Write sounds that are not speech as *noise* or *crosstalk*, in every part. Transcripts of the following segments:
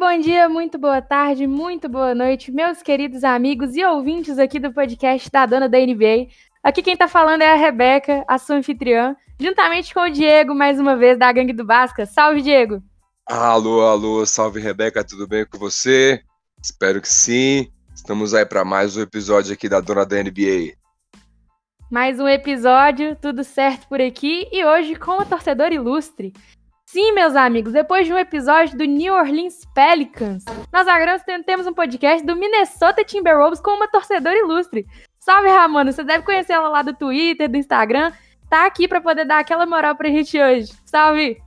bom dia, muito boa tarde, muito boa noite, meus queridos amigos e ouvintes aqui do podcast da dona da NBA. Aqui quem tá falando é a Rebeca, a sua anfitriã, juntamente com o Diego, mais uma vez, da Gangue do Basca. Salve, Diego! Alô, alô, salve Rebeca, tudo bem com você? Espero que sim. Estamos aí para mais um episódio aqui da dona da NBA. Mais um episódio, tudo certo por aqui e hoje com o torcedor ilustre. Sim, meus amigos, depois de um episódio do New Orleans Pelicans, nós agora temos um podcast do Minnesota Timberwolves com uma torcedora ilustre. Salve, Ramona, você deve conhecer ela lá do Twitter, do Instagram. Tá aqui para poder dar aquela moral pra gente hoje. Salve!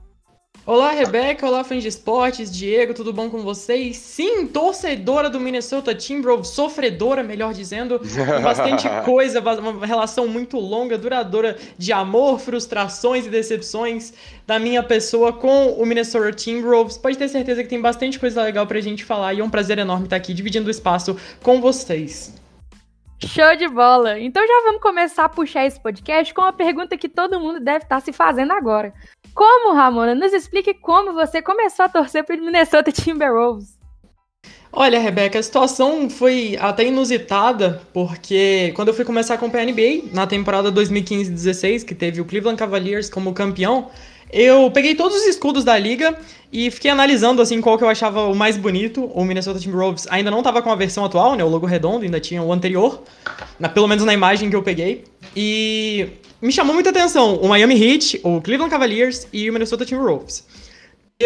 Olá, Rebeca. Olá, fãs de esportes. Diego, tudo bom com vocês? Sim, torcedora do Minnesota Timberwolves, sofredora, melhor dizendo, bastante *laughs* coisa, uma relação muito longa, duradoura de amor, frustrações e decepções da minha pessoa com o Minnesota Timberwolves. Pode ter certeza que tem bastante coisa legal pra gente falar e é um prazer enorme estar aqui dividindo o espaço com vocês. Show de bola! Então já vamos começar a puxar esse podcast com uma pergunta que todo mundo deve estar se fazendo agora. Como, Ramona? Nos explique como você começou a torcer para o Minnesota Timberwolves. Olha, Rebeca, a situação foi até inusitada, porque quando eu fui começar a acompanhar a NBA, na temporada 2015-16, que teve o Cleveland Cavaliers como campeão, eu peguei todos os escudos da liga e fiquei analisando assim qual que eu achava o mais bonito. O Minnesota Timberwolves ainda não estava com a versão atual, né? O logo redondo, ainda tinha o anterior, na, pelo menos na imagem que eu peguei. E me chamou muita atenção o Miami Heat, o Cleveland Cavaliers e o Minnesota Timberwolves.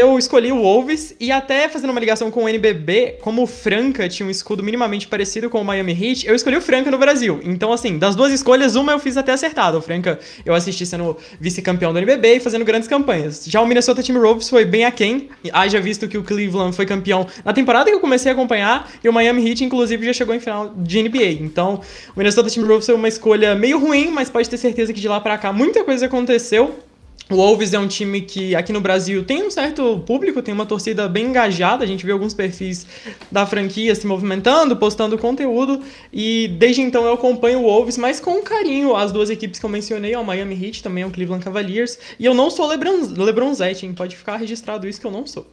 Eu escolhi o Wolves e até fazendo uma ligação com o NBB, como o Franca tinha um escudo minimamente parecido com o Miami Heat, eu escolhi o Franca no Brasil. Então, assim, das duas escolhas, uma eu fiz até acertada. O Franca eu assisti sendo vice-campeão do NBB e fazendo grandes campanhas. Já o Minnesota Timberwolves foi bem aquém, haja visto que o Cleveland foi campeão na temporada que eu comecei a acompanhar e o Miami Heat, inclusive, já chegou em final de NBA. Então, o Minnesota Timberwolves foi uma escolha meio ruim, mas pode ter certeza que de lá para cá muita coisa aconteceu. O Wolves é um time que aqui no Brasil tem um certo público, tem uma torcida bem engajada. A gente vê alguns perfis da franquia se movimentando, postando conteúdo. E desde então eu acompanho o Wolves, mas com carinho as duas equipes que eu mencionei, o Miami Heat, também o Cleveland Cavaliers. E eu não sou Lebron, LeBronzete, hein? Pode ficar registrado isso que eu não sou.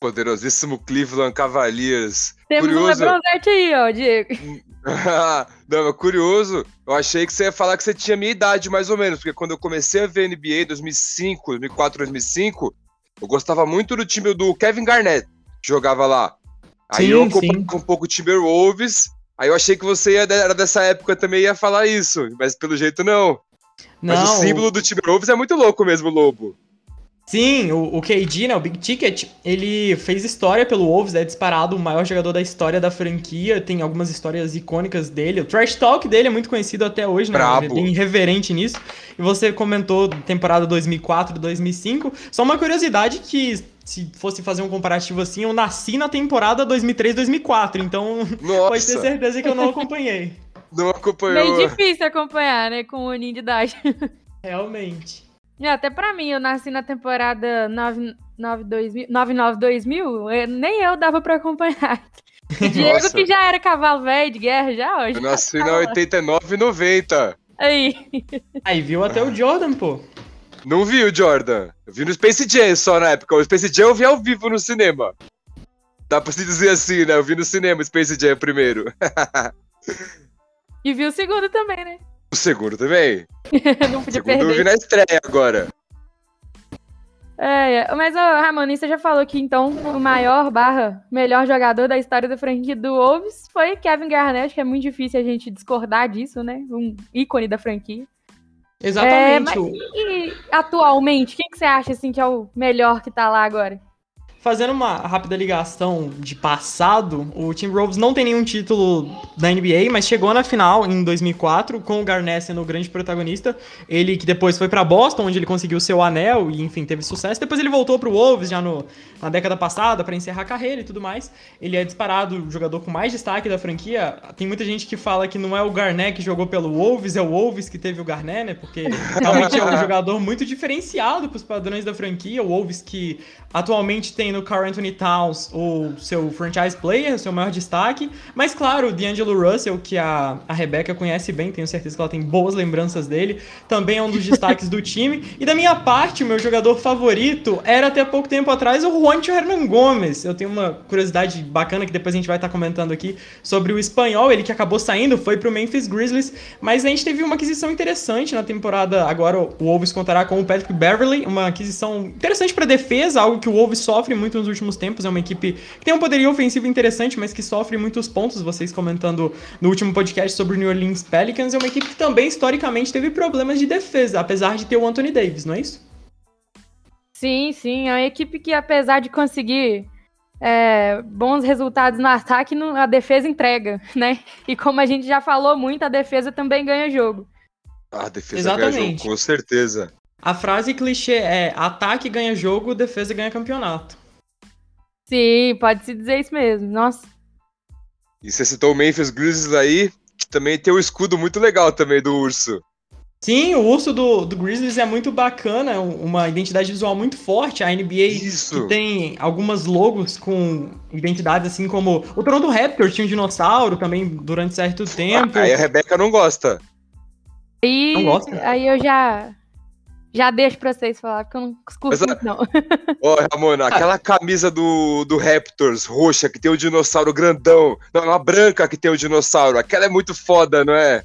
Poderosíssimo Cleveland Cavaliers. Temos Curioso. um LeBronzete aí, ó, Diego. *laughs* Não, curioso, eu achei que você ia falar que você tinha minha idade, mais ou menos, porque quando eu comecei a ver NBA em 2005, 2004, 2005, eu gostava muito do time do Kevin Garnett, que jogava lá. Aí sim, eu acompanhei um pouco o Timberwolves, aí eu achei que você ia, era dessa época também ia falar isso, mas pelo jeito não. não. Mas o símbolo do Timberwolves é muito louco mesmo, Lobo. Sim, o, o KD, né, o Big Ticket, ele fez história pelo Wolves, é disparado o maior jogador da história da franquia, tem algumas histórias icônicas dele, o trash talk dele é muito conhecido até hoje, né, Brabo. ele é bem irreverente nisso, e você comentou temporada 2004, 2005, só uma curiosidade que se fosse fazer um comparativo assim, eu nasci na temporada 2003-2004, então Nossa. pode ter certeza que eu não acompanhei. Não acompanhou. Meio difícil acompanhar, né, com o aninho de idade. Realmente. E até pra mim, eu nasci na temporada 99-2000, nem eu dava pra acompanhar. *laughs* Diego Nossa. que já era cavalo velho de guerra já hoje. Eu nasci na 89 e 90. Aí. Aí viu até o Jordan, pô. Não vi o Jordan. Eu vi no Space Jam só na época. O Space Jam eu vi ao vivo no cinema. Dá pra se dizer assim, né? Eu vi no cinema o Space Jam primeiro. *laughs* e vi o segundo também, né? O segundo também? *laughs* não podia segundo perder. eu vi na estreia agora. É, mas o Ramon, você já falou que então o maior barra melhor jogador da história da franquia do Wolves foi Kevin Garnett, que é muito difícil a gente discordar disso, né? Um ícone da franquia. Exatamente. É, mas, e atualmente, quem que você acha assim que é o melhor que tá lá agora? Fazendo uma rápida ligação de passado, o Timberwolves não tem nenhum título da NBA, mas chegou na final em 2004 com o Garnett sendo o grande protagonista. Ele que depois foi para Boston, onde ele conseguiu seu anel e enfim teve sucesso. Depois ele voltou para o Wolves já no, na década passada para encerrar a carreira e tudo mais. Ele é disparado o jogador com mais destaque da franquia. Tem muita gente que fala que não é o Garnett que jogou pelo Wolves, é o Wolves que teve o Garnett, né? Porque realmente é um *laughs* jogador muito diferenciado para os padrões da franquia. O Wolves que atualmente tem no Carl Anthony Towns o seu franchise player, o seu maior destaque. Mas, claro, o D'Angelo Russell, que a, a Rebecca conhece bem, tenho certeza que ela tem boas lembranças dele, também é um dos *laughs* destaques do time. E da minha parte, o meu jogador favorito era até pouco tempo atrás o Juancho Hernan Gomes. Eu tenho uma curiosidade bacana que depois a gente vai estar comentando aqui sobre o espanhol, ele que acabou saindo, foi pro Memphis Grizzlies, mas a gente teve uma aquisição interessante na temporada. Agora o Wolves contará com o Patrick Beverly, uma aquisição interessante para defesa, algo que o Wolves sofre muito nos últimos tempos. É uma equipe que tem um poderio ofensivo interessante, mas que sofre muitos pontos. Vocês comentando no último podcast sobre o New Orleans Pelicans, é uma equipe que também historicamente teve problemas de defesa, apesar de ter o Anthony Davis, não é isso? Sim, sim. É uma equipe que, apesar de conseguir é, bons resultados no ataque, a defesa entrega, *laughs* né? E como a gente já falou muito, a defesa também ganha jogo. A defesa Exatamente. ganha jogo, com certeza. A frase clichê é ataque ganha jogo, defesa ganha campeonato. Sim, pode-se dizer isso mesmo. Nossa. E você citou o Memphis Grizzlies aí, que também tem o um escudo muito legal também do urso. Sim, o urso do, do Grizzlies é muito bacana, é uma identidade visual muito forte. A NBA Isso. que tem algumas logos com identidades assim como o Toronto Raptors tinha um dinossauro também durante certo tempo. Aí a Rebeca não gosta. E não gosta? Aí eu já já deixo pra vocês falar, porque eu não curto muito, não. Ô, Ramona, aquela camisa do, do Raptors roxa, que tem o dinossauro grandão. Não, uma branca que tem o dinossauro. Aquela é muito foda, não é?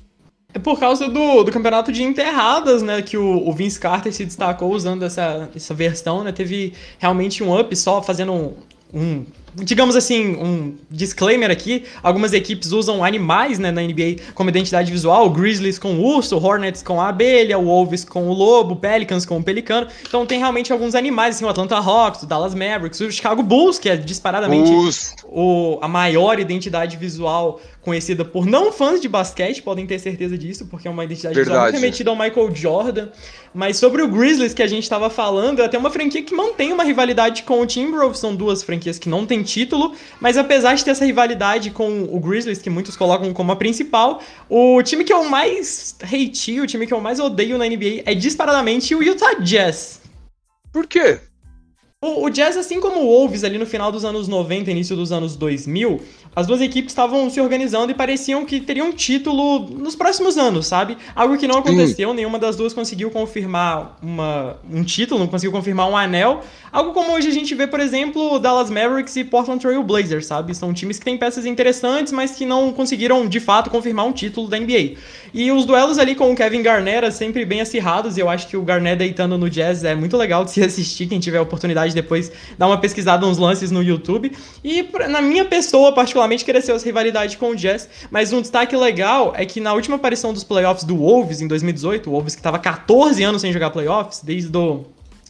É por causa do, do campeonato de enterradas, né? Que o, o Vince Carter se destacou usando essa, essa versão, né? Teve realmente um up só fazendo um, um digamos assim, um disclaimer aqui, algumas equipes usam animais né, na NBA como identidade visual, o Grizzlies com o urso, o Hornets com a abelha, o Wolves com o lobo, o Pelicans com o pelicano, então tem realmente alguns animais, assim, o Atlanta Hawks, o Dallas Mavericks, o Chicago Bulls, que é disparadamente o, a maior identidade visual conhecida por não fãs de basquete, podem ter certeza disso, porque é uma identidade Verdade. remetida ao Michael Jordan. Mas sobre o Grizzlies que a gente estava falando, é até uma franquia que mantém uma rivalidade com o Timberwolves, são duas franquias que não têm título, mas apesar de ter essa rivalidade com o Grizzlies, que muitos colocam como a principal, o time que eu mais hateo, o time que eu mais odeio na NBA é disparadamente o Utah Jazz. Por quê? O, o Jazz, assim como o Wolves ali no final dos anos 90, início dos anos 2000, as duas equipes estavam se organizando e pareciam que teriam um título nos próximos anos, sabe? Algo que não aconteceu, nenhuma das duas conseguiu confirmar uma, um título, não conseguiu confirmar um anel. Algo como hoje a gente vê, por exemplo, Dallas Mavericks e Portland Trail Blazers, sabe? São times que têm peças interessantes, mas que não conseguiram de fato confirmar um título da NBA. E os duelos ali com o Kevin Garnett eram sempre bem acirrados, e eu acho que o Garnett deitando no Jazz é muito legal de se assistir, quem tiver a oportunidade depois dar uma pesquisada nos lances no YouTube. E na minha pessoa, particularmente, particularmente cresceu essa rivalidade com o Jazz, mas um destaque legal é que na última aparição dos playoffs do Wolves em 2018, o Wolves que estava 14 anos sem jogar playoffs, desde do,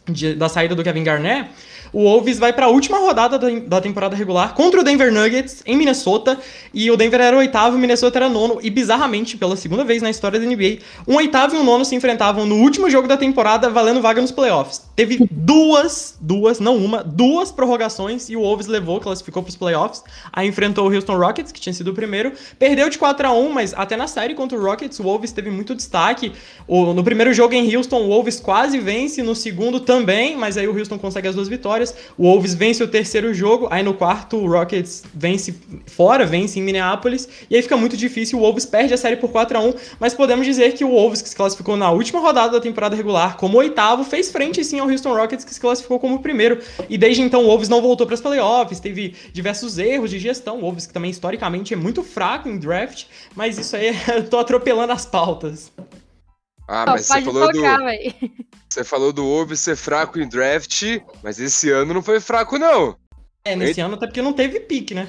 de, da saída do Kevin Garnett, o Wolves vai para a última rodada da temporada regular contra o Denver Nuggets em Minnesota. E o Denver era o oitavo, o Minnesota era nono. E bizarramente, pela segunda vez na história da NBA, um oitavo e um nono se enfrentavam no último jogo da temporada, valendo vaga nos playoffs. Teve duas, duas, não uma, duas prorrogações e o Wolves levou, classificou para os playoffs. Aí enfrentou o Houston Rockets, que tinha sido o primeiro. Perdeu de 4 a 1 mas até na série contra o Rockets, o Wolves teve muito destaque. O, no primeiro jogo em Houston, o Wolves quase vence, no segundo também, mas aí o Houston consegue as duas vitórias vitórias. O Wolves vence o terceiro jogo, aí no quarto o Rockets vence fora, vence em Minneapolis, e aí fica muito difícil. O Wolves perde a série por 4 a 1 mas podemos dizer que o Wolves, que se classificou na última rodada da temporada regular como oitavo, fez frente sim ao Houston Rockets, que se classificou como primeiro. E desde então o Wolves não voltou para as playoffs, teve diversos erros de gestão. O Wolves, que também historicamente é muito fraco em draft, mas isso aí *laughs* eu tô atropelando as pautas. Ah, mas você falou focar, do. Você falou do Wolves ser fraco em draft, mas esse ano não foi fraco, não. É, nesse ano até porque não teve pique, né?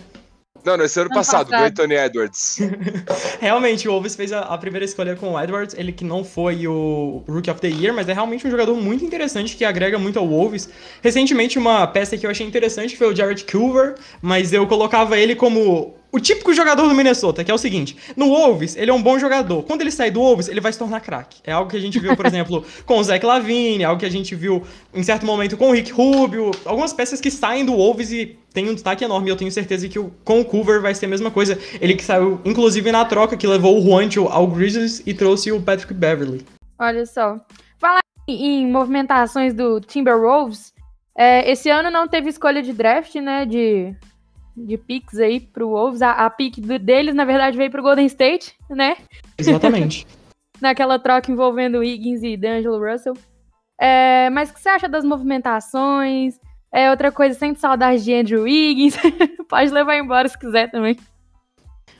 Não, nesse ano, ano passado, passado, do Anthony Edwards. *laughs* realmente, o Wolves fez a, a, primeira escolha com o Edwards, ele que não foi o Rookie of the Year, mas é realmente um jogador muito interessante que agrega muito ao Wolves. Recentemente, uma peça que eu achei interessante foi o Jared Culver, mas eu colocava ele como o típico jogador do Minnesota, que é o seguinte: no Wolves, ele é um bom jogador. Quando ele sai do Wolves, ele vai se tornar craque. É algo que a gente viu, por *laughs* exemplo, com o Zach Lavine, algo que a gente viu em certo momento com o Rick Rubio, algumas peças que saem do Wolves e tem um destaque enorme. Eu tenho certeza que o, com o Coover vai ser a mesma coisa. Ele que saiu, inclusive, na troca, que levou o Juancho ao Grizzlies e trouxe o Patrick Beverly. Olha só. Falar em movimentações do Timberwolves, É, esse ano não teve escolha de draft, né? De, de picks aí pro Wolves. A, a pick deles, na verdade, veio pro Golden State, né? Exatamente. *laughs* Naquela troca envolvendo Wiggins e D'Angelo Russell. É, mas o que você acha das movimentações? É outra coisa, sente saudade de Andrew Wiggins. *laughs* Pode levar embora se quiser também.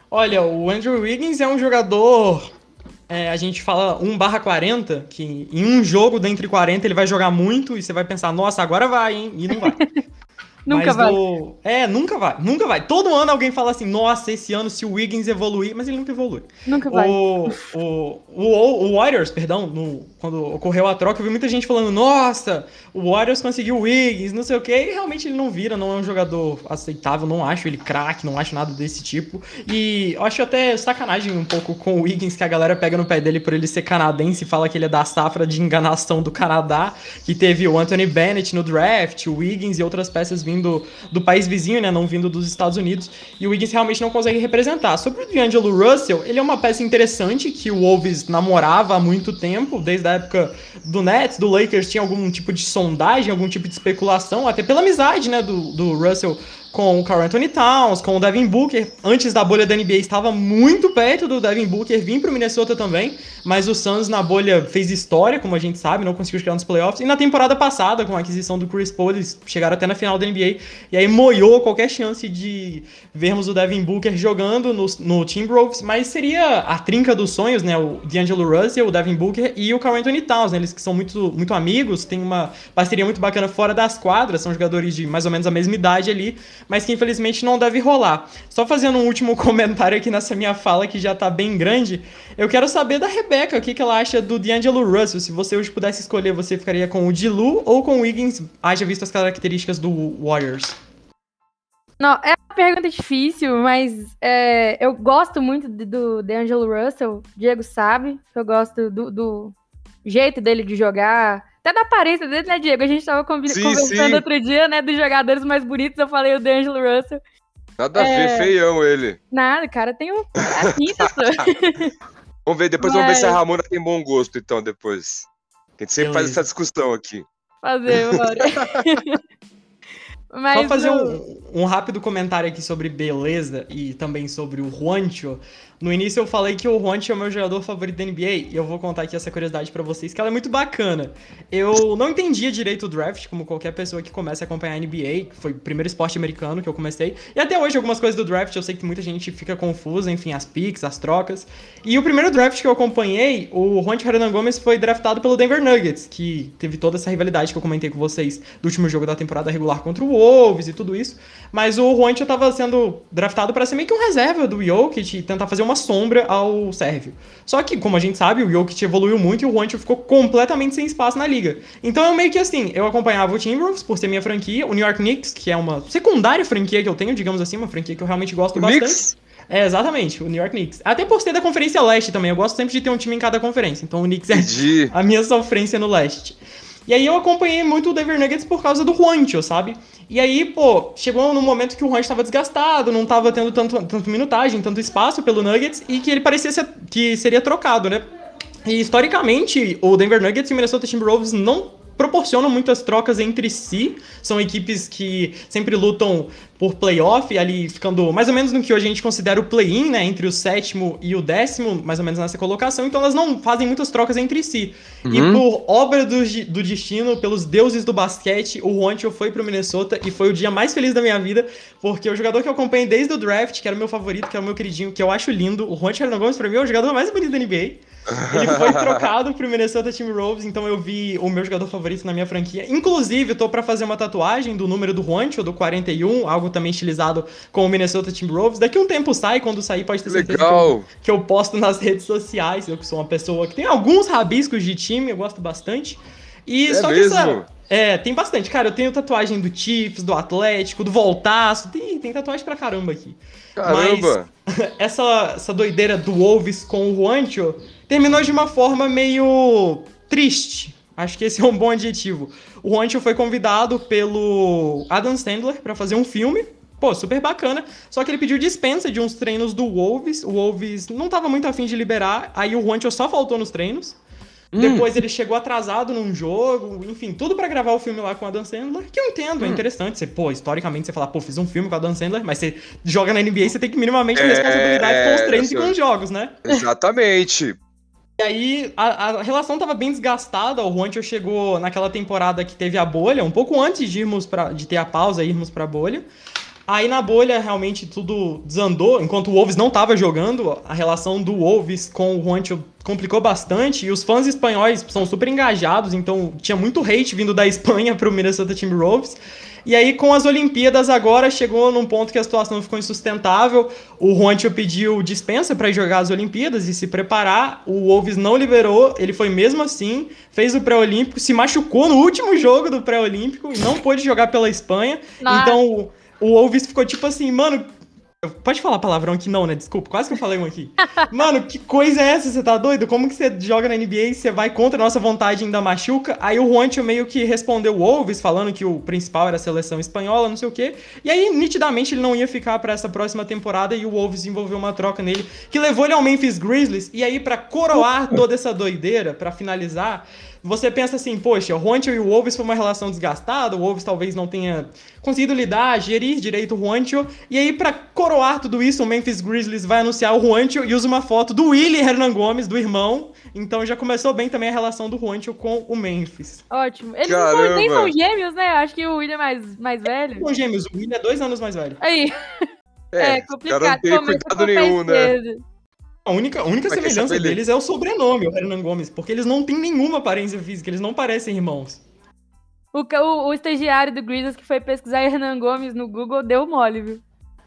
Olha, o Andrew Wiggins é um jogador. É, a gente fala 1 barra 40, que em um jogo dentre 40 ele vai jogar muito e você vai pensar, nossa, agora vai, hein? E não vai. *laughs* Nunca Mas vai. É, nunca vai, nunca vai. Todo ano alguém fala assim, nossa, esse ano se o Wiggins evoluir, mas ele nunca evolui. Nunca vai. O, o, o, o Warriors, perdão, no- quando ocorreu a troca, eu vi muita gente falando, nossa, o Warriors conseguiu o Wiggins, não sei o que, e realmente ele não vira, não é um jogador aceitável, não acho ele craque, não acho nada desse tipo. E eu acho até sacanagem um pouco com o Wiggins, que a galera pega no pé dele por ele ser canadense e fala que ele é da safra de enganação do Canadá, que teve o Anthony Bennett no draft, o Wiggins e outras peças vindo do país vizinho, né, não vindo dos Estados Unidos, e o Wiggins realmente não consegue representar. Sobre o D'Angelo Russell, ele é uma peça interessante que o Wolves namorava há muito tempo, desde a época do Nets, do Lakers, tinha algum tipo de sondagem, algum tipo de especulação, até pela amizade, né, do, do Russell com o Carl Anthony Towns, com o Devin Booker. Antes da bolha da NBA estava muito perto do Devin Booker vir para o Minnesota também, mas o Suns na bolha fez história, como a gente sabe, não conseguiu chegar nos playoffs. E na temporada passada, com a aquisição do Chris Paul, eles chegaram até na final da NBA e aí moiou qualquer chance de vermos o Devin Booker jogando no, no Timberwolves, mas seria a trinca dos sonhos, né? O D'Angelo Russell, o Devin Booker e o Carl Anthony Towns, né? Eles que são muito, muito amigos, têm uma parceria muito bacana fora das quadras, são jogadores de mais ou menos a mesma idade ali, mas que infelizmente não deve rolar. Só fazendo um último *laughs* comentário aqui nessa minha fala, que já tá bem grande, eu quero saber da Rebeca, o que, que ela acha do D'Angelo Russell. Se você hoje pudesse escolher, você ficaria com o Dilu ou com o Wiggins, haja visto as características do Warriors? Não, é uma pergunta difícil, mas é, eu gosto muito do D'Angelo Russell. Diego sabe que eu gosto do, do jeito dele de jogar. Até da aparência dele, né, Diego? A gente tava Sim, conversando sim. outro dia, né, dos jogadores mais bonitos. Eu falei o D'Angelo Russell. Nada a É. ver, feião ele. Nada, cara, tem um. A. *laughs* Vamos ver, depois vamos ver se a Mas- Ramona tem bom gosto, então, depois. A gente sempre faz Beleza. essa discussão aqui. fazer, *laughs* bora. Mas Só fazer um, um rápido comentário aqui sobre beleza e também sobre o Juancho. No início eu falei que o Juancho é o meu jogador favorito da NBA e eu vou contar aqui essa curiosidade pra vocês, que ela é muito bacana. Eu não entendia direito o draft, como qualquer pessoa que começa a acompanhar a NBA, foi o primeiro esporte americano que eu comecei. E até hoje algumas coisas do draft eu sei que muita gente fica confusa, enfim, as picks, as trocas. E o primeiro draft que eu acompanhei, o Juancho Hernan Gomes foi draftado pelo Denver Nuggets, que teve toda essa rivalidade que eu comentei com vocês do último jogo da temporada regular contra o Wolves e tudo isso. Mas o Juancho tava sendo draftado para ser meio que um reserva do Jokic tentar fazer uma sombra ao Sérvio. Só que, como a gente sabe, o Jokic evoluiu muito e o Juancho ficou completamente sem espaço na liga. Então eu meio que assim, eu acompanhava o Timberwolves por ser minha franquia, o New York Knicks, que é uma secundária franquia que eu tenho, digamos assim, uma franquia que eu realmente gosto O bastante. Knicks? É, exatamente, o New York Knicks. Até por ser da Conferência Leste também, eu gosto sempre de ter um time em cada conferência. Então o Knicks é a minha sofrência no leste. E aí eu acompanhei muito o Denver Nuggets por causa do Juancho, sabe? E aí, pô, chegou num momento que o Juancho tava desgastado, não tava tendo tanto, tanto minutagem, tanto espaço pelo Nuggets, e que ele parecia ser, que seria trocado, né? E historicamente, o Denver Nuggets e o Minnesota Timberwolves não proporcionam muitas trocas entre si. São equipes que sempre lutam por playoff, ali ficando mais ou menos no que hoje a gente considera o play-in, né? Entre o sétimo e o décimo, mais ou menos nessa colocação. Então elas não fazem muitas trocas entre si. E Uhum. por obra do, do destino, pelos deuses do basquete, o Juancho foi pro Minnesota e foi o dia mais feliz da minha vida, porque o jogador que eu acompanhei desde o draft, que era o meu favorito, que era o meu queridinho, que eu acho lindo, o Juancho Hernan Gomes, pra mim, é o jogador mais bonito da NBA. Ele *laughs* foi trocado pro Minnesota Timberwolves, então eu vi o meu jogador favorito na minha franquia. Inclusive, eu tô pra fazer uma tatuagem do número do Juancho, do 41, algo também estilizado com o Minnesota Timberwolves. Daqui um tempo sai, quando sair pode ter certeza que eu, que eu posto nas redes sociais. Eu que sou uma pessoa que tem alguns rabiscos de time, eu gosto bastante. E É só que mesmo? essa, é, tem bastante. Cara, eu tenho tatuagem do Chiefs, do Atlético, do Voltaço. Tem, tem tatuagem pra caramba aqui. Caramba. *laughs* Essa, essa doideira do Wolves com o Juancho terminou de uma forma meio triste. Acho que esse é um bom adjetivo. O Juancho foi convidado pelo Adam Sandler pra fazer um filme. Pô, super bacana. Só que ele pediu dispensa de uns treinos do Wolves. O Wolves não tava muito afim de liberar. Aí o Juancho só faltou nos treinos. Hum. Depois ele chegou atrasado num jogo, enfim, tudo para gravar o filme lá com a Dan Sandler, que eu entendo, é hum. é interessante. Você, pô, historicamente você fala, pô, fiz um filme com a Dan Sandler, mas você joga na NBA, você tem que minimamente ter é, responsabilidade com os treinos e com os jogos, né? Exatamente. E aí a, a, relação tava bem desgastada, o Juancho chegou naquela temporada que teve a bolha, um pouco antes de irmos para de ter a pausa e irmos pra bolha. Aí na bolha realmente tudo desandou, enquanto o Wolves não estava jogando, a relação do Wolves com o Juancho complicou bastante e os fãs espanhóis são super engajados, então tinha muito hate vindo da Espanha para o Minnesota Timberwolves. E aí, com as Olimpíadas agora, chegou num ponto que a situação ficou insustentável. O Juancho pediu dispensa para jogar as Olimpíadas e se preparar. O Wolves não liberou, ele foi mesmo assim, fez o pré-olímpico, se machucou no último jogo do pré-olímpico e não pôde jogar pela Espanha. Nossa. Então, o Wolves ficou tipo assim, mano, Pode falar palavrão aqui não, né? Desculpa, quase que eu falei um aqui. *laughs* Mano, que coisa é essa? Você tá doido? Como que você joga na NBA e você vai contra a nossa vontade e ainda machuca? Aí o Juancho meio que respondeu o Wolves, falando que o principal era a seleção espanhola, não sei o quê. E aí, nitidamente, ele não ia ficar para essa próxima temporada e o Wolves envolveu uma troca nele, que levou ele ao Memphis Grizzlies. E aí, para coroar toda essa doideira, para finalizar, você pensa assim, poxa, o Juancho e o Wolves foi uma relação desgastada, o Wolves talvez não tenha conseguido lidar, gerir direito o Juancho, e aí para coroar tudo isso, o Memphis Grizzlies vai anunciar o Juancho e usa uma foto do Willie Hernan Gomes, do irmão, então já começou bem também a relação do Juancho com o Memphis. Ótimo. Eles não nem são gêmeos, né? Acho que o Willie é mais, mais velho. São gêmeos, o Willie é dois anos mais velho. Aí. É, é complicado. Cara não tem cuidado nenhum, né? A única, a única semelhança deles é o sobrenome, o Hernan Gomes, porque eles não têm nenhuma aparência física, eles não parecem irmãos. O, o, o estagiário do Grizzlies que foi pesquisar Hernan Gomes no Google deu mole, viu?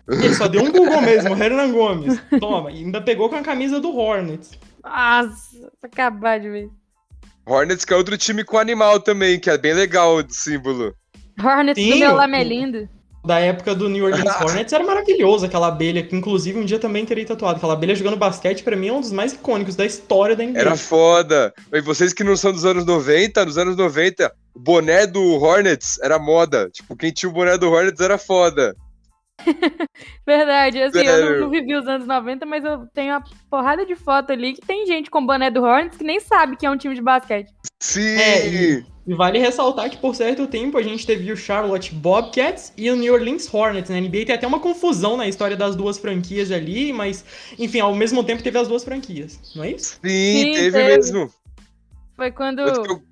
Ele só deu um Google mesmo, Hernan Gomes. Toma, e ainda pegou com a camisa do Hornets. Nossa, acabar de ver. Hornets que é outro time com animal também, que é bem legal de símbolo. Hornets Sim, do meu lamelindo da época do New Orleans Hornets era maravilhoso, aquela abelha, que inclusive um dia também teria tatuado. Aquela abelha jogando basquete, para mim, é um dos mais icônicos da história da NBA. Era foda. E vocês que não são dos anos 90, nos anos 90, o boné do Hornets era moda. Tipo, quem tinha o boné do Hornets era foda. *laughs* Verdade, assim, Sério? eu não, não, vivi os anos 90, mas eu tenho uma porrada de foto ali que tem gente com boné do Hornets que nem sabe que é um time de basquete. Sim! É, e, e vale ressaltar que por certo tempo a gente teve o Charlotte Bobcats e o New Orleans Hornets na NBA. Tem até uma confusão na história das duas franquias ali, mas, enfim, ao mesmo tempo teve as duas franquias, não é isso? Sim, Sim teve, teve, mesmo. Foi quando. Eu,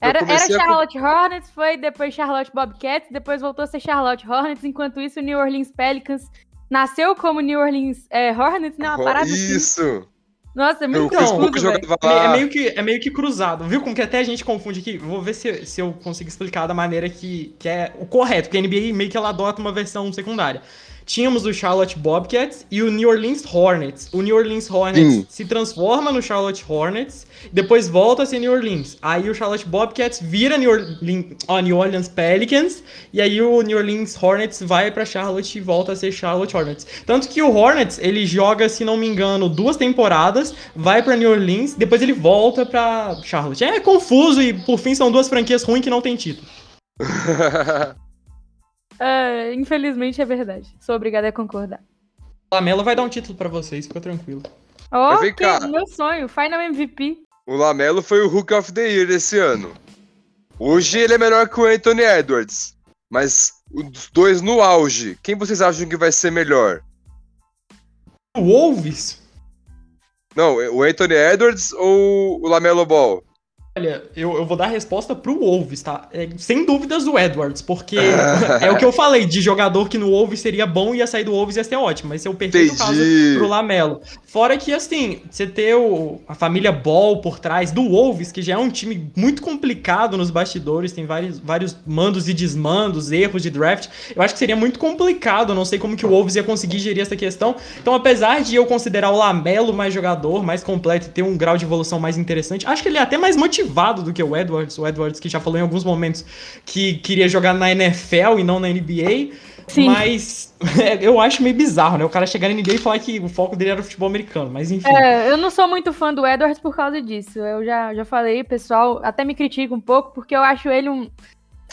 era, era Charlotte a... Hornets, foi depois Charlotte Bobcats, depois voltou a ser Charlotte Hornets. Enquanto isso, o New Orleans Pelicans nasceu como New Orleans é, Hornets, né? Uma parada assim. Isso! Assim. Nossa, é muito confuso, é, é, meio que, é meio que cruzado, viu? Com que até a gente confunde aqui. Vou ver se, se eu consigo explicar da maneira que, que é o correto, porque a NBA meio que ela adota uma versão secundária tínhamos o Charlotte Bobcats e o New Orleans Hornets. O New Orleans Hornets Sim. se transforma no Charlotte Hornets, depois volta a ser New Orleans. Aí o Charlotte Bobcats vira New Orleans, ó, New Orleans Pelicans, e aí o New Orleans Hornets vai para Charlotte e volta a ser Charlotte Hornets. Tanto que o Hornets, ele joga, se não me engano, duas temporadas, vai para New Orleans, depois ele volta para Charlotte. É confuso e por fim são duas franquias ruins que não tem título. *laughs* Uh, infelizmente é verdade. Sou obrigada a concordar. Lamelo vai dar um título para vocês, fica tranquilo. Oh, que meu sonho, Final MVP. O Lamelo foi o Hook of the Year esse ano. Hoje ele é melhor que o Anthony Edwards. Mas os dois no auge, quem vocês acham que vai ser melhor? O Wolves? Não, o Anthony Edwards ou o Lamelo Ball? Olha, eu, eu vou dar a resposta pro Wolves, tá? É, sem dúvidas o Edwards, porque *laughs* é o que eu falei, de jogador que no Wolves seria bom, ia sair do Wolves ia ser ótimo, esse é o perfeito Entendi. caso pro Lamelo. Fora que, assim, você ter o, a família Ball por trás do Wolves, que já é um time muito complicado nos bastidores, tem vários, vários mandos e desmandos, erros de draft, eu acho que seria muito complicado, não sei como que o Wolves ia conseguir gerir essa questão. Então, apesar de eu considerar o Lamelo mais jogador, mais completo e ter um grau de evolução mais interessante, acho que ele é até mais motivado motivado do que o Edwards. O Edwards que já falou em alguns momentos que queria jogar na NFL e não na NBA. Sim. Mas *laughs* é, eu acho meio bizarro, né? O cara chegar na NBA e falar que o foco dele era o futebol americano, mas enfim. É, eu não sou muito fã do Edwards por causa disso. Eu já, já falei, pessoal até me critica um pouco, porque eu acho ele um.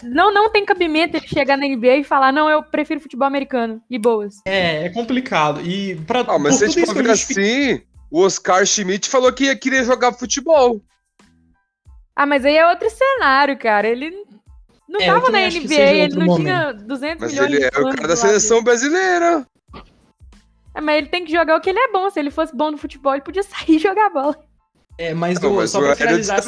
Não, não tem cabimento ele chegar na NBA e falar, não, eu prefiro futebol americano. E boas. É, é complicado. E pra. Ah, mas se a gente for assim, o Oscar Schmidt falou que ia querer jogar futebol. Ah, mas aí é outro cenário, cara. Ele não É, tava na NBA, ele não momento. tinha 200 Mas milhões ele de é o cara do da seleção brasileira. É, mas ele tem que jogar o que ele é bom. Se ele fosse bom no futebol, ele podia *laughs* sair e jogar bola. É, mas, Não, o- mas só pra finalizar.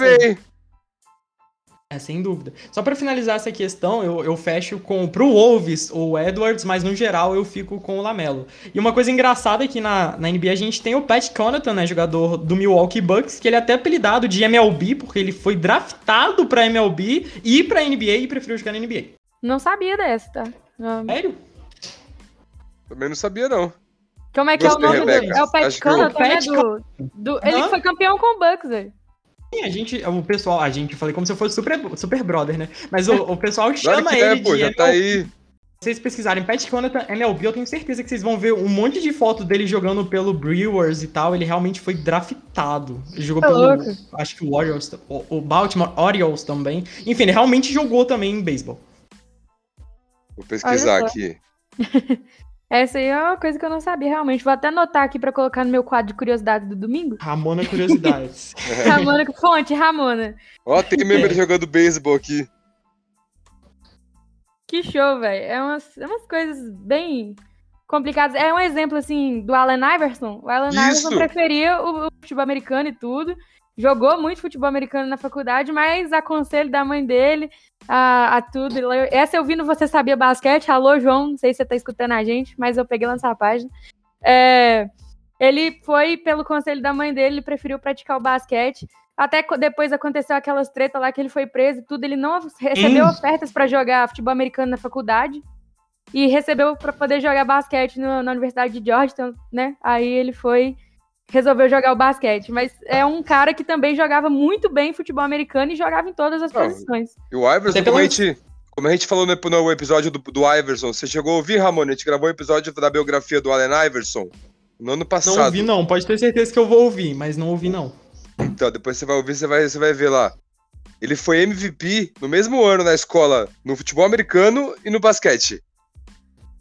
É, sem dúvida. Só pra finalizar essa questão, eu, eu fecho com pro Wolves o Edwards, mas no geral eu fico com o Lamelo. E uma coisa engraçada é que na, na NBA a gente tem o Pat Connaughton, né, jogador do Milwaukee Bucks, que ele é até apelidado de MLB, porque ele foi draftado pra MLB e pra NBA e preferiu jogar na NBA. Não sabia dessa, tá? Sério? Também não sabia, não. Como é que é o Gostei, nome dele? Rebeca. É o Pat o- Connaughton, né? Do, do- ele foi campeão com o Bucks, velho. Sim, a gente, o pessoal, a gente, eu falei como se eu fosse super, super brother, né? Mas o, o pessoal Claro chama que ele é, pô, de já tá aí. Se vocês pesquisarem Pat Connaughton MLB, eu tenho certeza que vocês vão ver um monte de foto dele jogando pelo Brewers e tal. Ele realmente foi draftado. Ele jogou Tá pelo, louco. acho que o Orioles, o, o Baltimore Orioles também. Enfim, ele realmente jogou também em beisebol. Vou pesquisar aqui. *laughs* Essa aí é uma coisa que eu não sabia, realmente. Vou até anotar aqui pra colocar no meu quadro de curiosidades do domingo. Ramona Curiosidades. *laughs* Ramona, fonte, Ramona. Ó, tem meme ele jogando beisebol aqui. Que show, velho. É umas, é umas coisas bem complicadas. É um exemplo, assim, do Allen Iverson. O Allen Isso. Iverson preferia o, o futebol americano e tudo. Jogou muito futebol americano na faculdade, mas a conselho da mãe dele a, a tudo. Essa eu vi no Você Sabia Basquete. Alô, João. Não sei se você tá escutando a gente, mas eu peguei lá nessa página. É, ele foi pelo conselho da mãe dele, ele preferiu praticar o basquete. Até depois aconteceu aquelas tretas lá que ele foi preso e tudo. Ele não recebeu Hum. ofertas pra jogar futebol americano na faculdade e recebeu pra poder jogar basquete no- na Universidade de Georgetown, né? Aí ele foi resolveu jogar o basquete, mas é um cara que também jogava muito bem futebol americano e jogava em todas as Não, posições. E o Iverson, Até como a, gente, como a gente falou no, no episódio do, do Iverson, você chegou a ouvir, Ramon? A gente gravou um episódio da biografia do Allen Iverson no ano passado. Não ouvi, não. Pode ter certeza que eu vou ouvir, mas não ouvi, não. Então, depois você vai ouvir, você vai, você vai ver lá. Ele foi MVP no mesmo ano na escola, no futebol americano e no basquete.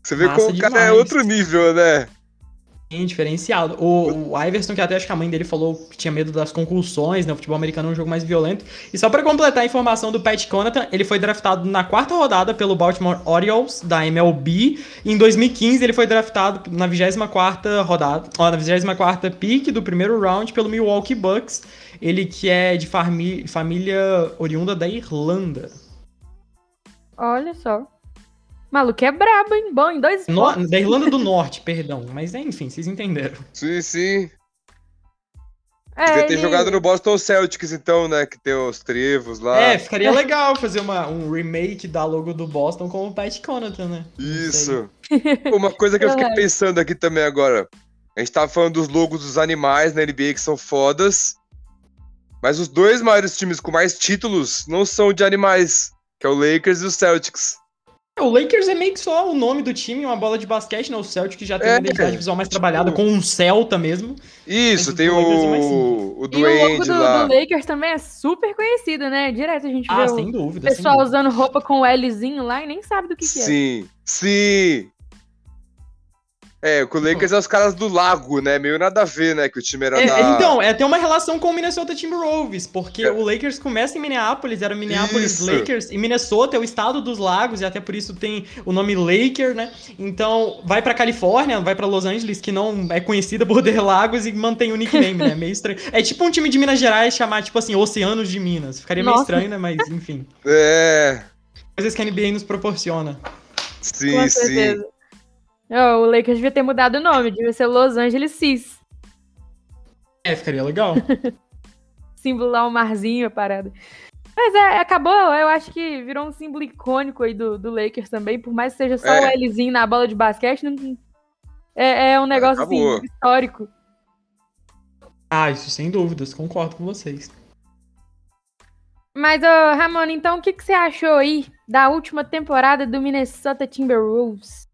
Você vê Massa como o cara é outro nível, né? Sim, diferenciado. O, o Iverson, que até acho que a mãe dele falou que tinha medo das concussões, né? O futebol americano é um jogo mais violento. E só pra completar a informação do Pat Connaughton, ele foi draftado na quarta rodada pelo Baltimore Orioles, da MLB. Em 2015 ele foi draftado na 24ª rodada, ó, na 24ª pick do primeiro round pelo Milwaukee Bucks. Ele que é de família oriunda da Irlanda. Olha só. Maluco é brabo, hein? Bom, em dois No- da Irlanda do Norte, perdão. Mas é, enfim, vocês entenderam. Sim, sim. É, Devia ter ele- jogado no Boston Celtics, então, né? Que tem os trevos lá. É, ficaria legal fazer uma, um remake da logo do Boston com o Pat Connaughton, né? Isso. Uma coisa que eu fiquei Verdade. *laughs* pensando aqui também agora. A gente tava falando dos logos dos animais na NBA que são fodas. Mas os dois maiores times com mais títulos não são de animais, que é o Lakers e o Celtics. O Lakers é meio que só o nome do time, uma bola de basquete, né? O Celtic já tem É, uma identidade visual mais tipo- trabalhada, com um Celta mesmo. Isso, tem o é o, o E o logo Duende do, lá. do Lakers também é super conhecido, né? Direto a gente Ah, vê o sem dúvida. sem pessoal dúvida. usando roupa com o Lzinho lá e nem sabe do que, que é. Sim, sim. É, com o Lakers é os caras do lago, né? Meio nada a ver, né? Que o time era É, da... Então, é, tem uma relação com o Minnesota Timberwolves, porque É. o Lakers começa em Minneapolis, era o Minneapolis Isso. Lakers, e Minnesota é o estado dos lagos, e até por isso tem o nome Laker, né? Então, vai pra Califórnia, vai pra Los Angeles, que não é conhecida por *laughs* ter lagos, e mantém o nickname, né? Meio estranho. É tipo um time de Minas Gerais chamar, tipo assim, Oceanos de Minas. Ficaria meio Nossa. estranho, né? Mas, enfim. É, Coisas que a NBA nos proporciona. sim, Com sim. Ó, o Lakers devia ter mudado o nome, devia ser Los Angeles Cis. É, ficaria legal. *laughs* Símbolo lá, o marzinho, a parada. Mas é, acabou, eu acho que virou um símbolo icônico aí do, do Lakers também, por mais que seja só É. o Lzinho na bola de basquete, não- é, é um negócio assim, histórico. Ah, isso sem dúvidas, concordo com vocês. Mas, ô, Ramon, então o que, que você achou aí da última temporada do Minnesota Timberwolves?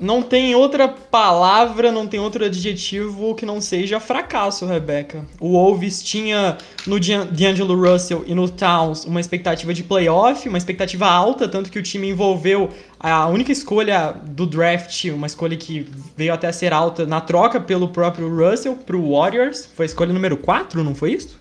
Não tem outra palavra, não tem outro adjetivo que não seja fracasso, Rebeca. O Wolves tinha no D'Angelo Russell e no Towns uma expectativa de playoff, uma expectativa alta, tanto que o time envolveu a única escolha do draft, uma escolha que veio até a ser alta na troca pelo próprio Russell pro Warriors. Foi a escolha número 4, não foi isso?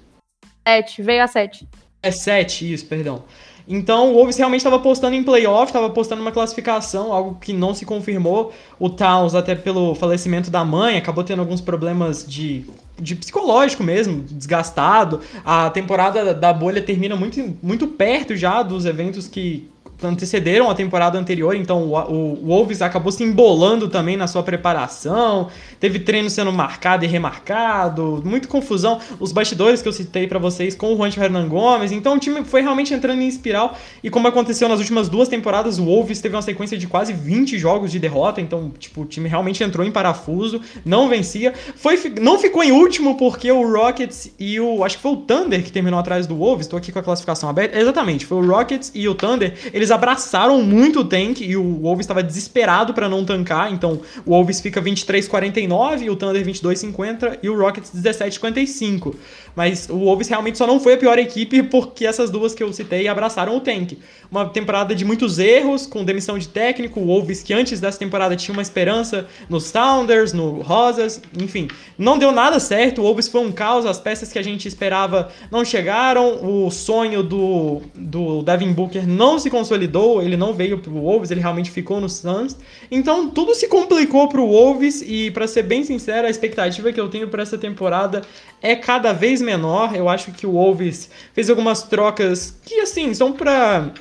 Sete, veio a sete. É 7, isso, perdão. Então o Wolves realmente estava apostando em playoff, estava apostando uma classificação, algo que não se confirmou. O Towns, até pelo falecimento da mãe, acabou tendo alguns problemas de, de psicológico mesmo, desgastado. A temporada da bolha termina muito, muito perto já dos eventos que, antecederam a temporada anterior, então o, o, Wolves acabou se embolando também na sua preparação, teve treino sendo marcado e remarcado, muita confusão, os bastidores que eu citei para vocês com o Juancho Hernan Gomes, então o time foi realmente entrando em espiral, e como aconteceu nas últimas duas temporadas, o Wolves teve uma sequência de quase 20 jogos de derrota, então tipo, o time realmente entrou em parafuso, não vencia, foi, não ficou em último porque o Rockets e o, acho que foi o Thunder que terminou atrás do Wolves, estou aqui com a classificação aberta, exatamente, foi o Rockets e o Thunder, eles abraçaram muito o tank e o Wolves estava desesperado para não tancar, então o Wolves fica 23-49, o Thunder 22-50 e o Rockets 17-55. Mas o Wolves realmente só não foi a pior equipe porque essas duas que eu citei abraçaram o tank. Uma temporada de muitos erros, com demissão de técnico, o Wolves que antes dessa temporada tinha uma esperança nos Sounders, no Rosas, enfim, não deu nada certo, o Wolves foi um caos, as peças que a gente esperava não chegaram, o sonho do, do Devin Booker não se consolidou consolidou, ele não veio pro Wolves, ele realmente ficou no Suns. Então tudo se complicou pro Wolves e para ser bem sincero, a expectativa que eu tenho para essa temporada é cada vez menor. Eu acho que o Wolves fez algumas trocas que assim, são para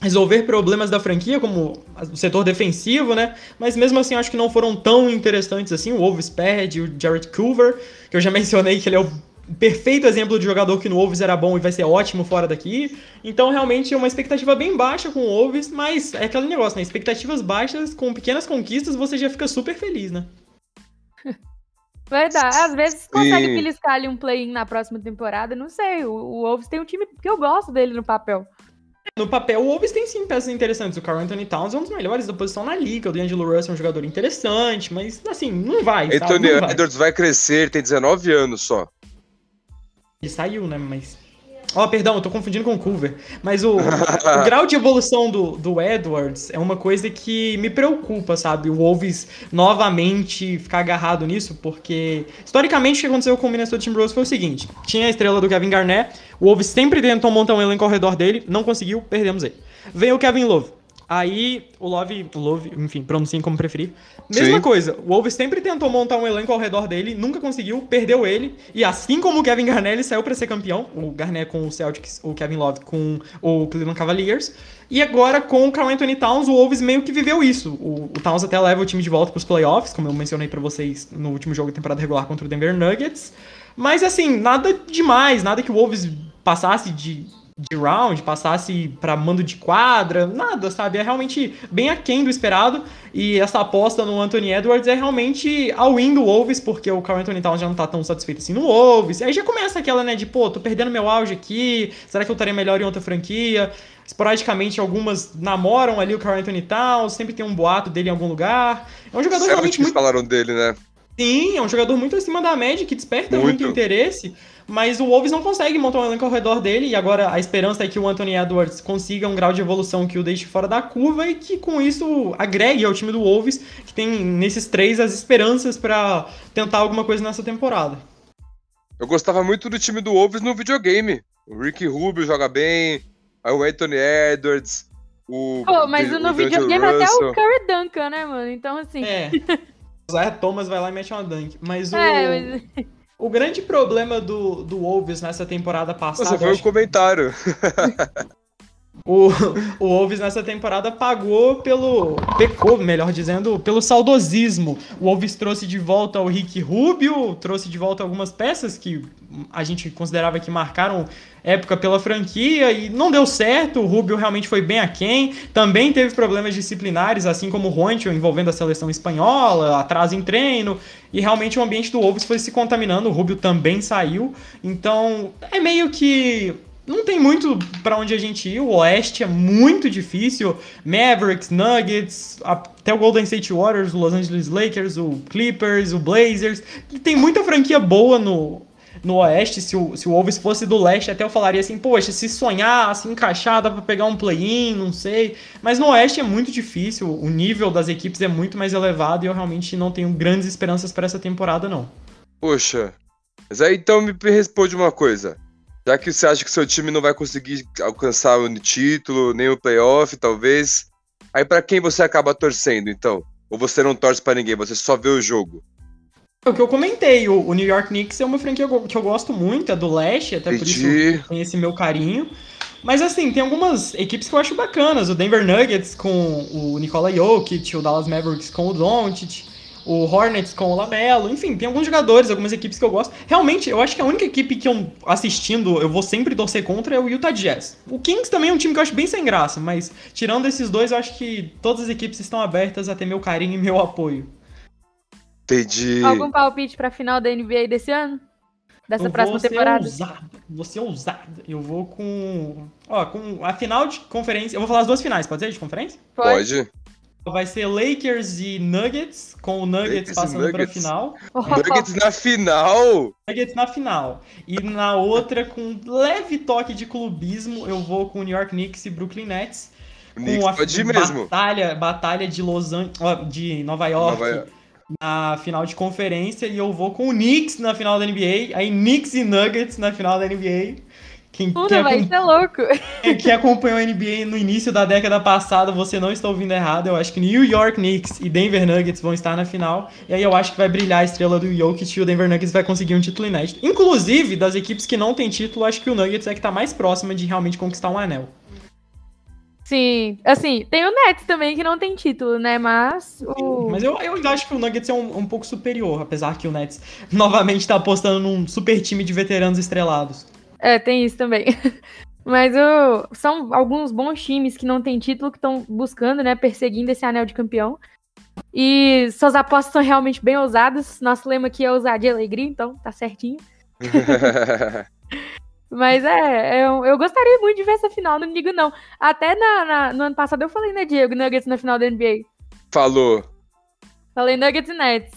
resolver problemas da franquia, como o setor defensivo, né? Mas mesmo assim, acho que não foram tão interessantes assim. O Wolves perde o Jared Culver, que eu já *laughs* mencionei que ele é o perfeito exemplo de jogador que no Wolves era bom e vai ser ótimo fora daqui. Então, realmente, é uma expectativa bem baixa com o Wolves, mas é aquele negócio, né? Expectativas baixas com pequenas conquistas, você já fica super feliz, né? *laughs* Verdade. Às vezes consegue beliscar ali um play-in na próxima temporada, não sei. O, o Wolves tem um time que eu gosto dele no papel. No papel, o Wolves tem sim peças interessantes. O Carl Anthony Towns é um dos melhores da posição na liga. O D'Angelo Russell é um jogador interessante, mas assim, não vai. Anthony Edwards vai crescer, tem 19 anos só. Ele saiu, né? Mas. Ó, oh, perdão, eu tô confundindo com o Culver. Mas o, o *laughs* grau de evolução do, do Edwards é uma coisa que me preocupa, sabe? O Wolves novamente ficar agarrado nisso, porque historicamente o que aconteceu com o Minnesota Timberwolves foi o seguinte: tinha a estrela do Kevin Garnett, o Wolves sempre tentou montar um elenco ao redor dele, não conseguiu, perdemos ele. Veio o Kevin Love. Aí o Love, Love, enfim, pronunciem como preferir. Mesma Sim. coisa, o Wolves sempre tentou montar um elenco ao redor dele, nunca conseguiu, perdeu ele. E assim como o Kevin Garnett, saiu para ser campeão. O Garnett com o Celtics, o Kevin Love com o Cleveland Cavaliers. E agora com o Carl Anthony Towns, o Wolves meio que viveu isso. O, o Towns até leva o time de volta para os playoffs, como eu mencionei para vocês no último jogo de temporada regular contra o Denver Nuggets. Mas assim, nada demais, nada que o Wolves passasse de de round, passasse para mando de quadra, nada, sabe? É realmente bem aquém do esperado. E essa aposta no Anthony Edwards é realmente ao win do Wolves, porque o Carl Anthony Towns já não tá tão satisfeito assim no Wolves. Aí já começa aquela, né, de pô, tô perdendo meu auge aqui, será que eu estaria melhor em outra franquia? Esporadicamente, algumas namoram ali o Carl Anthony Towns, sempre tem um boato dele em algum lugar. É um jogador realmente muito. falaram dele, né? Sim, é um jogador muito acima da média, que desperta muito, muito interesse. Mas o Wolves não consegue montar um elenco ao redor dele, e agora a esperança é que o Anthony Edwards consiga um grau de evolução que o deixe fora da curva e que com isso agregue ao time do Wolves, que tem nesses três as esperanças para tentar alguma coisa nessa temporada. Eu gostava muito do time do Wolves no videogame. O Ricky Rubio joga bem, aí o Anthony Edwards, o. Pô, mas o, no o videogame até o Curry Duncan, né, mano? Então, assim. É. *laughs* O Zé Thomas vai lá e mete uma dunk. Mas o. É, mas... O grande problema do, do Wolves nessa temporada passada. Você foi um comentário. *laughs* O, o Wolves nessa temporada pagou pelo. pecou, melhor dizendo, pelo saudosismo. O Wolves trouxe de volta o Rick Rubio, trouxe de volta algumas peças que a gente considerava que marcaram época pela franquia e não deu certo. O Rubio realmente foi bem aquém. Também teve problemas disciplinares, assim como o Roncho, envolvendo a seleção espanhola, atraso em treino. E realmente o ambiente do Wolves foi se contaminando. O Rubio também saiu. Então é meio que não tem muito para onde a gente ir. O Oeste é muito difícil. Mavericks, Nuggets, até o Golden State Warriors, o Los Angeles Lakers, o Clippers, o Blazers. Tem muita franquia boa no, no Oeste. Se o, se o Wolves fosse do Leste, até eu falaria assim: poxa, se sonhar, se encaixar, dá pra pegar um play-in, não sei. Mas no Oeste é muito difícil. O nível das equipes é muito mais elevado e eu realmente não tenho grandes esperanças para essa temporada, não. Poxa, mas aí então me responde uma coisa. Já que você acha que seu time não vai conseguir alcançar o título, nem o playoff, talvez. Aí pra quem você acaba torcendo, então? Ou você não torce pra ninguém, você só vê o jogo? É o que eu comentei, o, New York Knicks é uma franquia que eu, gosto muito, é do leste, até por Entendi. isso tem esse meu carinho. Mas assim, tem algumas equipes que eu acho bacanas. O Denver Nuggets com o Nikola Jokic, o Dallas Mavericks com o Doncic, o Hornets com o Lamelo. Enfim, tem alguns jogadores, algumas equipes que eu gosto. Realmente, eu acho que a única equipe que eu assistindo eu vou sempre torcer contra é o Utah Jazz. O Kings também é um time que eu acho bem sem graça, mas tirando esses dois, eu acho que todas as equipes estão abertas a ter meu carinho e meu apoio. Entendi. Algum palpite pra final da NBA desse ano? Dessa eu próxima vou ser temporada? ousado. Vou ser ousado. Eu vou com. Ó, com a final de conferência. Eu vou falar as duas finais, pode ser de conferência? Pode. Vai ser Lakers e Nuggets, com o Nuggets Lakers passando pra Nuggets. final. Nuggets na final? Nuggets na final. E na outra, com um leve toque de clubismo, eu vou com o New York Knicks e Brooklyn Nets. O Knicks com a pode ir mesmo. Batalha, batalha de Los An... de Nova York, Nova York. na final de conferência. E eu vou com o Knicks na final da NBA. Aí Knicks e Nuggets na final da NBA. Quem, Puta, quem, vai acom- ser louco. quem acompanhou a NBA no início da década passada, você não está ouvindo errado. Eu acho que New York Knicks e Denver Nuggets vão estar na final. E aí eu acho que vai brilhar a estrela do Jokic e o Denver Nuggets vai conseguir um título inédito. Inclusive, das equipes que não tem título, acho que o Nuggets é que tá mais próxima de realmente conquistar um anel. Sim, assim, tem o Nets também que não tem título, né? Mas o. Mas eu, eu acho que o Nuggets é um, um pouco superior, apesar que o Nets *laughs* novamente tá apostando num super time de veteranos estrelados. É, tem isso também. *laughs* Mas o... são alguns bons times que não têm título, que estão buscando, né? Perseguindo esse anel de campeão. E suas apostas são realmente bem ousadas. Nosso lema aqui é ousadia e alegria, então tá certinho. *laughs* Mas é, eu, eu gostaria muito de ver essa final, não digo não. Até na, na- no ano passado eu falei, né, Diego, Nuggets na final da NBA. Falou. Falei Nuggets e Nets.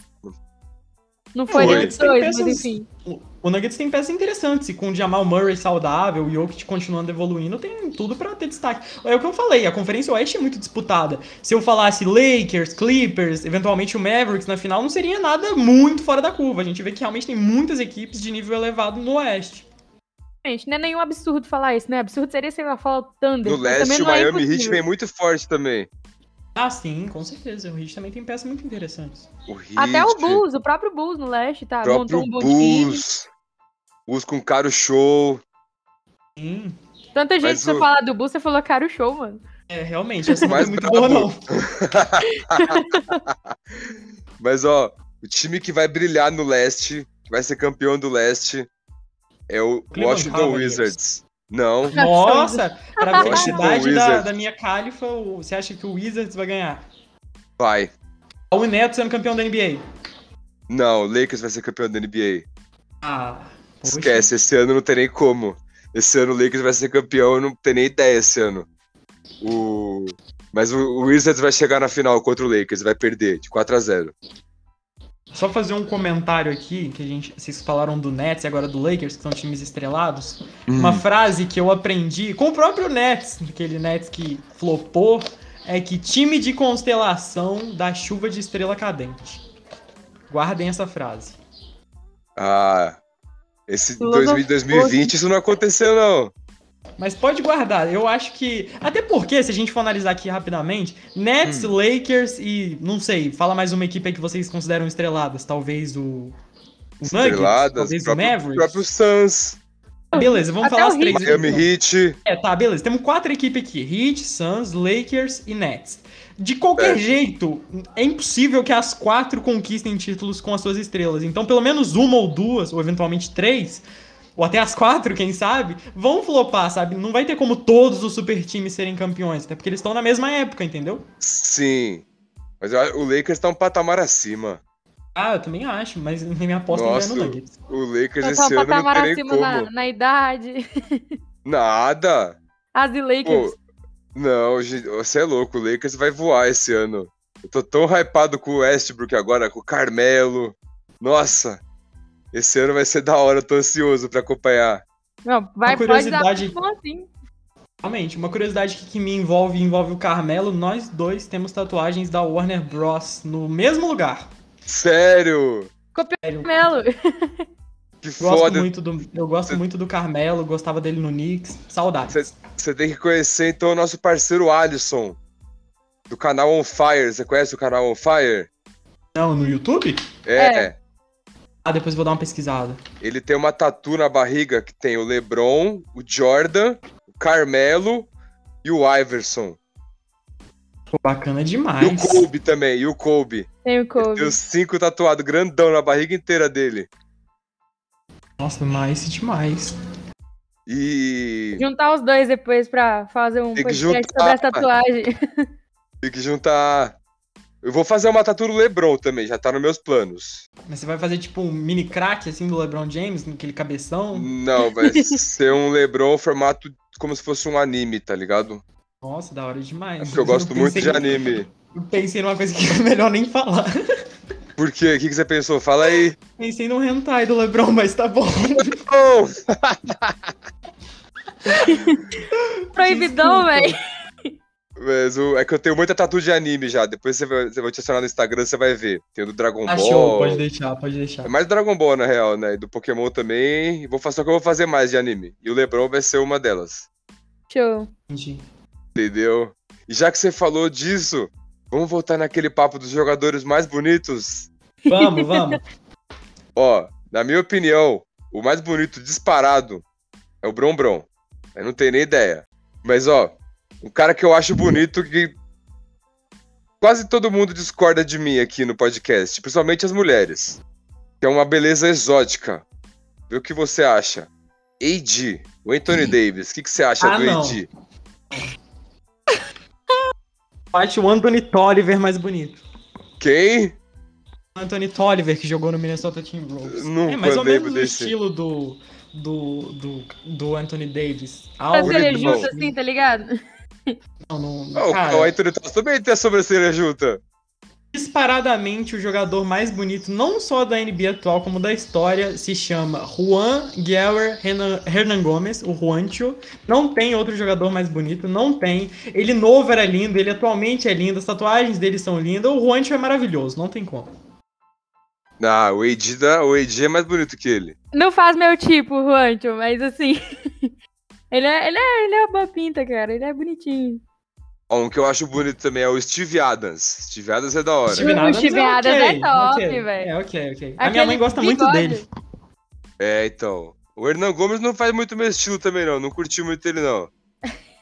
Não foi Foi. dos dois, mas Peças- enfim. O- Nuggets tem peças interessantes, e com o Jamal Murray saudável, o Jokic continuando evoluindo, tem tudo pra ter destaque. É o que eu falei, a Conferência Oeste é muito disputada. Se eu falasse Lakers, Clippers, eventualmente o Mavericks na final, não seria nada muito fora da curva. A gente vê que realmente tem muitas equipes de nível elevado no Oeste. Gente, não é nenhum absurdo falar isso, né? Absurdo seria, sei lá, falar o Thunder. No leste, o é Miami Heat impossível. vem muito forte também. Ah, sim, com certeza. O Heat também tem peças muito interessantes. O Heat, Até o Bulls, o próprio Bulls no leste, tá? o próprio um. Bulls. Bulls com caro show. Sim. Tanta gente Mas que você o- falar do Bulls, você falou, cara, o show, mano. É, realmente, essa não Mais é muito boa, não. *laughs* Mas, ó, o time que vai brilhar no leste, que vai ser campeão do leste, é o Cleveland Washington Cavaliers. Wizards. Não, Nossa, pra Washington felicidade da, da minha califa, você acha que o Wizards vai ganhar? vai. O Neto sendo campeão da NBA. Não, o Lakers vai ser campeão da NBA. Ah, poxa. Esquece, esse ano não tem nem como. Esse ano o Lakers vai ser campeão, eu não tenho nem ideia esse ano. O... Mas o, o Wizards vai chegar na final contra o Lakers, vai perder de 4 a 0 Só fazer um comentário aqui, que a gente, vocês falaram do Nets e agora do Lakers, que são times estrelados. Hum. Uma frase que eu aprendi com o próprio Nets, aquele Nets que flopou, é que time de constelação dá chuva de estrela cadente. Guardem essa frase. Ah, esse Filosofia. 2000, 2020 isso não aconteceu, não. Mas pode guardar, eu acho que. Até porque, se a gente for analisar aqui rapidamente, Nets, Hum. Lakers e. Não sei, fala mais uma equipe aí que vocês consideram estreladas. Talvez o. O Nuggets, Estreladas, talvez o próprio, Mavericks. próprio Suns, Beleza, vamos Até falar o as três. Miami então. Heat. É, tá, beleza. Temos quatro equipes aqui: Heat, Suns, Lakers e Nets. De qualquer É. jeito, é impossível que as quatro conquistem títulos com as suas estrelas. Então, pelo menos uma ou duas, ou eventualmente três, ou até as quatro, quem sabe, vão flopar, sabe? Não vai ter como todos os super times serem campeões, até porque eles estão na mesma época, entendeu? Sim. Mas eu o Lakers tá um patamar acima. Ah, eu também acho, mas minha aposta ainda é Nossa, no Nuggets. O Lakers Só esse um ano não tem acima como. na, na idade. Nada. As e Lakers. Pô, não, gente, você é louco, o Lakers vai voar esse ano. Eu tô tão hypado com o Westbrook agora, com o Carmelo. Nossa, esse ano vai ser da hora, eu tô ansioso pra acompanhar. Não, vai, Uma pode dar curiosidade- muito bom assim. Realmente, uma curiosidade que, que me envolve e envolve o Carmelo, nós dois temos tatuagens da Warner Bros. no mesmo lugar. Sério? Sério. Melo. *laughs* Que Gosto foda. muito do, eu gosto muito do Carmelo, gostava dele no Knicks. Saudades. Você tem que conhecer então o nosso parceiro Alisson, do canal On Fire. Você conhece o canal On Fire? Não, no YouTube? É. É. Ah, depois vou dar uma pesquisada. Ele tem uma tatu na barriga que tem o LeBron, o Jordan, o Carmelo e o Iverson. Pô, bacana E o demais. Kobe também, e o Kobe. Tem o Kobe. Tem os cinco tatuados grandão na barriga inteira dele. Nossa, nice demais. E Juntar os dois depois pra fazer um Tem podcast juntar. sobre essa tatuagem. *laughs* tem que juntar. Eu vou fazer uma tatu do LeBron também, já tá nos meus planos. Mas você vai fazer tipo um mini crack assim do LeBron James, naquele cabeção? Não, vai *laughs* ser um LeBron formato como se fosse um anime, tá ligado? Nossa, da hora demais. Porque eu gosto muito de anime. Eu pensei numa coisa que é melhor nem falar. Por quê? O que, que você pensou? Fala aí. Pensei no hentai do LeBron, mas tá bom. *laughs* *laughs* Proibidão, velho. Mas o- é que eu tenho muita tatu de anime já. Depois você vai, você vai te adicionar no Instagram, você vai ver. Tem o do Dragon Achou, Ball. pode deixar, pode deixar. É mais Dragon Ball, na real, né? E do Pokémon também. Vou fazer, só que eu vou fazer mais de anime. E o Lebron vai ser uma delas. Show. Entendi. Entendeu? E já que você falou disso, vamos voltar naquele papo dos jogadores mais bonitos? Vamos, vamos. *laughs* Ó, na minha opinião, o mais bonito disparado é o Bron Bron. Eu não tenho nem ideia. Mas, ó, um cara que eu acho bonito que quase todo mundo discorda de mim aqui no podcast, principalmente as mulheres. Que é uma beleza exótica. Vê o que você acha. AD, o Anthony Davis, o que, que você acha Ah, do não. AD? Acho o Anthony Tolliver mais bonito. Quem? Anthony Tolliver, que jogou no Minnesota Timberwolves. Nunca é mais ou menos o estilo do, do, do, do Anthony Davis. Bonito, justo assim, tá ligado? Não, não, Oh, cara, o Anthony Towns também tem a sobrancelha junta. disparadamente o jogador mais bonito, não só da NBA atual, como da história, se chama Juan Guerra Hernan, Gomes, o Juancho. Não tem outro jogador mais bonito, não tem. Ele novo era lindo, ele atualmente é lindo, as tatuagens dele são lindas. O Juancho é maravilhoso, não tem como. Ah, o AD, o AD é mais bonito que ele. Não faz meu tipo, Juancho, mas assim. *laughs* ele, é, ele, é, ele é uma boa pinta, cara. Ele é bonitinho. Ó, Um que eu acho bonito também é o Steve Adams. Steve Adams é da hora. Steven O Adams Steven é Adams ok, é top, ok. velho. É, ok, ok. A minha Aquele mãe gosta muito bigode. dele. É, então. O Hernan Gomes não faz muito meu estilo também, não. Não curti muito ele, não.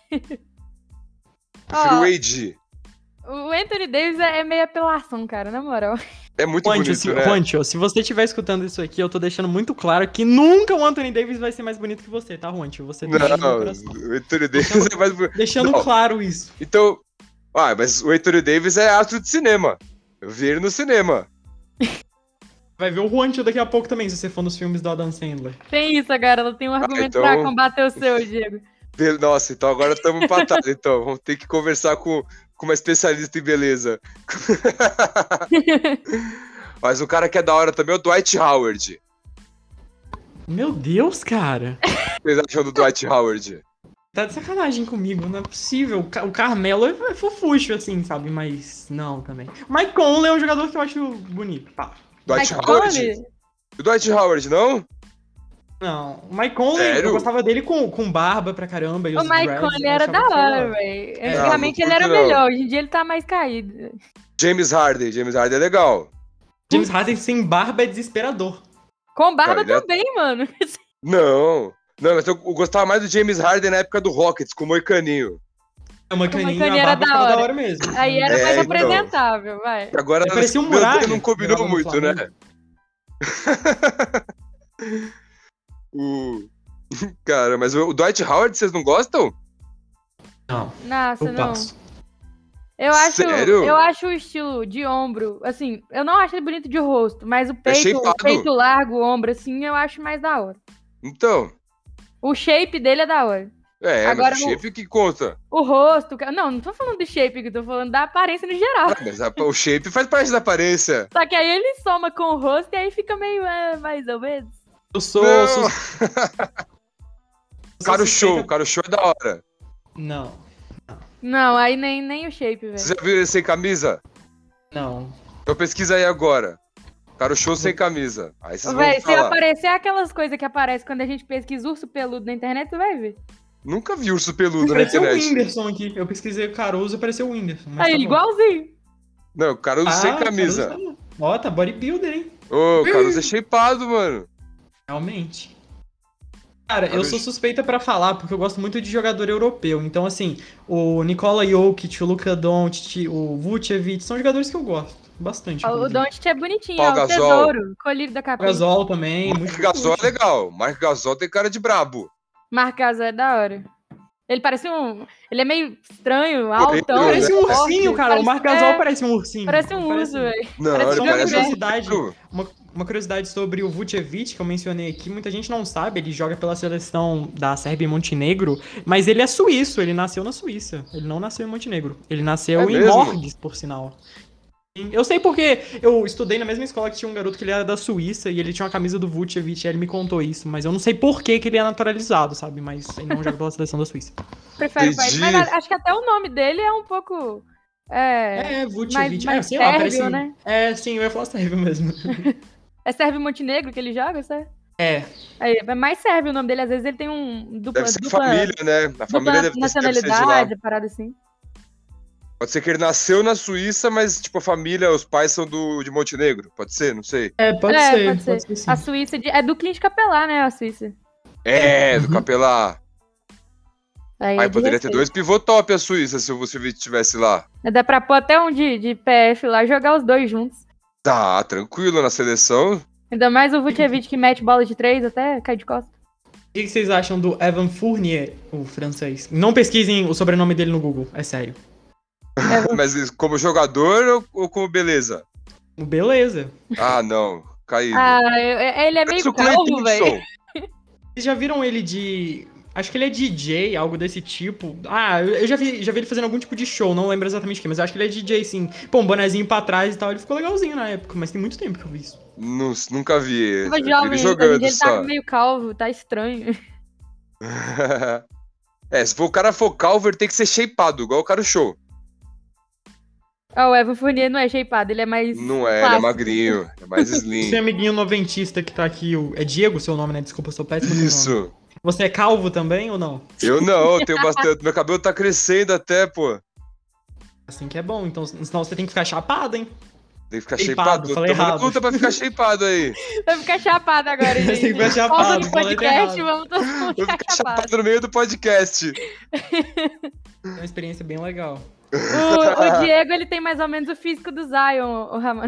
Prefiro *laughs* Ó. o AD. O Anthony Davis é é meio apelação, cara, na moral. É muito bonito, se, né? Se você estiver escutando isso aqui, eu tô deixando muito claro que nunca o Anthony Davis vai ser mais bonito que você, tá, Juancho? Você Não, coração. o Anthony Davis é mais bonito. Deixando Não. claro isso. Então. Ah, mas o Anthony Davis é astro de cinema. Eu vi ele no cinema. Vai ver o Juancho daqui a pouco também, se você for nos filmes do Adam Sandler. Tem isso agora, ela tem um argumento então- pra combater o seu, Diego. *laughs* Nossa, então agora estamos empatados, então. Vamos ter que conversar com, com uma especialista em beleza. *laughs* Mas o cara que é da hora também é o Dwight Howard. Meu Deus, cara. O que vocês acham do Dwight Howard? Tá de sacanagem comigo, não é possível. O Ca- O Carmelo é é fofucho, assim, sabe? Mas não também. O Mike Conley é um jogador que eu acho bonito, pá. Dwight Mike Howard? Conley? O Dwight Howard, não? Não, o Mike Conley, Sério? eu gostava dele com, com barba pra caramba. E O os Mike Conley era da hora, velho. É. Antigamente Ah, ele era não. melhor, hoje em dia ele tá mais caído. James Harden. James Harden é legal. James Harden sem barba é desesperador. Com barba Cara, é- também, mano. *laughs* Não. Não, mas eu, gostava mais do James Harden na época do Rockets, com o Moicaninho. É uma caninha, caninha a era da ficava da hora. hora mesmo. Aí era É, mais então. apresentável, vai. Agora Ele parecia um Muralha, dedo não combinou muito, né? *laughs* O... *laughs* Cara, mas o o Dwight Howard, vocês não gostam? Não, Nossa, eu não. passo. Eu acho, Sério? eu acho o estilo de ombro, assim, eu não acho ele bonito de rosto, mas o peito, o shapeado. peito largo, o ombro, assim, eu acho mais da hora. Então. O shape dele é da hora. É, Agora mas o o- shape que conta. O rosto, não, não tô falando do shape, eu tô falando da aparência no geral. Ah, mas a- o shape faz parte da aparência. Só que aí ele soma com o rosto e aí fica meio é, mais ou menos. Eu sou. Eu sou *laughs* Cara, o show, cara, o show é da hora. Não, Não, aí nem, nem o shape, velho. Vocês já viram ele sem camisa? não. Então pesquisa aí agora. Cara, o show sem camisa. Aí vocês Véi, vão se falar. aparecer aquelas coisas que aparecem quando a gente pesquisa urso peludo na internet, tu vai ver. Nunca vi urso peludo na Apareceu o internet. Whindersson aqui. Eu pesquisei o Caruso e apareceu o Whindersson. mas Aí, tá bom. igualzinho. Não, o Caruso sem Ah, camisa. Caruso tá- Ó, tá bodybuilder, hein? Ô, o Caruso é shapeado, mano. Realmente. Cara, eu sou suspeita pra falar, porque eu gosto muito de jogador europeu. Então, assim, o Nikola Jokic, o Luka Doncic, o Vucevic, são jogadores que eu gosto bastante. O. Doncic é bonitinho, Pau ó, o Gasol. tesouro, colírio da O capinha. Gasol também. Muito Gasol é legal. Mark Gasol tem cara de brabo. Marc Gasol é da hora. Ele parece um... Ele é meio estranho, altão. Parece um ursinho, cara. O parece- Marc Gasol é, parece um ursinho. Parece um urso, velho. Não, Parece ele um uma parece um curiosidade, urso. uma, uma curiosidade sobre o Vucevic, que eu mencionei aqui, muita gente não sabe, ele joga pela seleção da Sérvia e Montenegro, mas ele é suíço, ele nasceu na Suíça, ele não nasceu em Montenegro, ele nasceu É em mesmo? Morges, por sinal. Eu sei porque eu estudei na mesma escola que tinha um garoto que ele era da Suíça e ele tinha uma camisa do Vucevic e ele me contou isso, mas eu não sei por que, que ele é naturalizado, sabe? Mas ele não joga pela seleção da Suíça. *laughs* Prefere o país. Mas acho que até o nome dele é um pouco... É, É, Vucevic, mais, é, mais sei lá, sérvio, parece... né? É, sim, eu ia falar sérvio mesmo. *laughs* É Sérvio Montenegro que ele joga, certo? É, Aí, é mais sérvio o nome dele. Às vezes ele tem um dupla, Deve ser dupla, família, né? A dupla família deve, ter, deve ser de lá. nacionalidade, parada assim. Pode ser que ele nasceu na Suíça, mas, tipo, a família, os pais são do, de Montenegro. Pode ser? Não sei. é, pode É, ser, pode pode ser. ser sim. A Suíça de- é do Clint Capelá, né? A Suíça. É, do Uhum. Capelar. Aí, Aí é de poderia ter respeito. dois pivô top a Suíça se o Vucevic estivesse lá. Dá pra pôr até um de, de PF lá e jogar os dois juntos. Tá, tranquilo na seleção. Ainda mais o Vucevic que mete bola de três até cai de costas. O que que vocês acham do Evan Fournier, o francês? Não pesquisem o sobrenome dele no Google, é sério. *laughs* Mas como jogador ou, ou como beleza? Beleza. Ah, não. Caído. Ah, eu- ele é meio calvo, velho. Vocês já viram ele de. Acho que ele é DJ, algo desse tipo. Ah, eu já vi, já vi ele fazendo algum tipo de show, não lembro exatamente o que, mas eu acho que ele é DJ, sim. Pô, um bonezinho pra trás e tal, ele ficou legalzinho na época, mas tem muito tempo que eu vi isso. Não- nunca vi. Tava Eu jovem, ele jogando ele só. tá meio calvo, tá estranho. *laughs* é, se for o cara for calvo, ele tem que ser shapeado, igual o cara show. Ó, o Evan Fournier não é shapeado, ele é mais. Não é, ele é magrinho, é mais *laughs* Esse slim. amiguinho noventista que tá aqui, o... é Diego seu nome, né? Desculpa, eu sou péssimo. Isso. Você é calvo também ou não? Eu não, eu tenho bastante. Meu cabelo tá crescendo até, pô. Assim que é bom, então senão você tem que ficar chapado, hein? Tem que ficar Shapeado, shapeado. falei errado. luta pra ficar shapeado aí. Vai ficar chapado agora, Você gente. tem que ficar chapado, do falei podcast, vamos todo mundo Vou ficar ficar chapado. chapado no meio do podcast. É uma experiência bem legal. O, o Diego, ele tem mais ou menos o físico do Zion, o Ramon.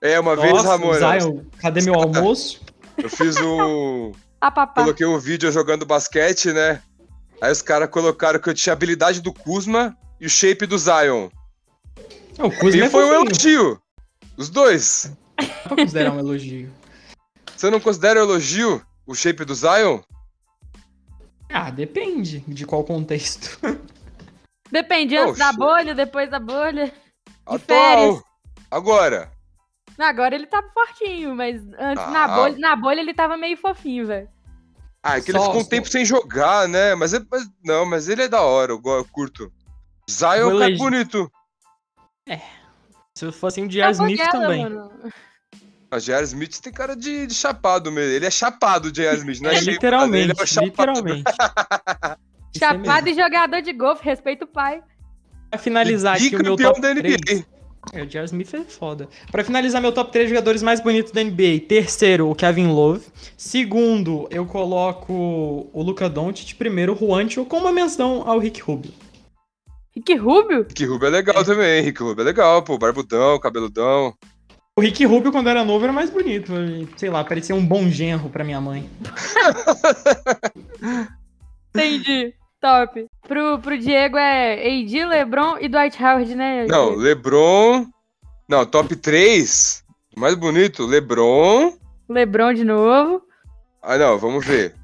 É, uma vez, Nossa, Ramona, Zion, cadê meu almoço? eu fiz um. A papá. Coloquei um vídeo jogando basquete, né? Aí os caras colocaram que eu tinha a habilidade do Kuzma e o shape do Zion. Não, o Kuzma E é foi um elogio. Os dois. Dá pra considerar um elogio. Você não considera elogio o shape do Zion? Ah, depende de qual contexto. Depende, antes Oxe. da bolha, depois da bolha. Atual. férias. Agora. Agora ele tá fortinho, mas antes, Ah. na, bolha, na bolha, ele tava meio fofinho, velho. Ah, é que ele ficou um tempo sem jogar, né? Mas, é- mas- não, mas ele é da hora, eu, curto. Zion é Vou cara elegi- bonito. Se eu fosse um Tá J.R. Smith foguela, também. mano. A J.R. Smith tem cara de, de chapado mesmo. Ele é chapado, J.R. *laughs* Smith, não é, É, literalmente, ele é chapado. literalmente. É *laughs* Chapado mesmo. e jogador de golfe, respeita o pai. Pra finalizar aqui o meu top da NBA. 3. É, o J.R. Smith é foda. Pra finalizar meu top 3 jogadores mais bonitos da NBA. Terceiro, o Kevin Love. Segundo, eu coloco o Luka Doncic. Primeiro, o Juancho, com uma menção ao Rick Rubio. Rick Rubio? Rick Rubio é legal também. Rick Rubio é legal, pô. Barbudão, cabeludão. O Rick Rubio, quando era novo, era mais bonito. Sei lá, parecia um bom genro pra minha mãe. *laughs* Entendi. Top. Pro, pro Diego é AD, LeBron e Dwight Howard, né? Não, LeBron. Não, top 3. Mais bonito, LeBron. LeBron de novo. Ah, não, vamos ver.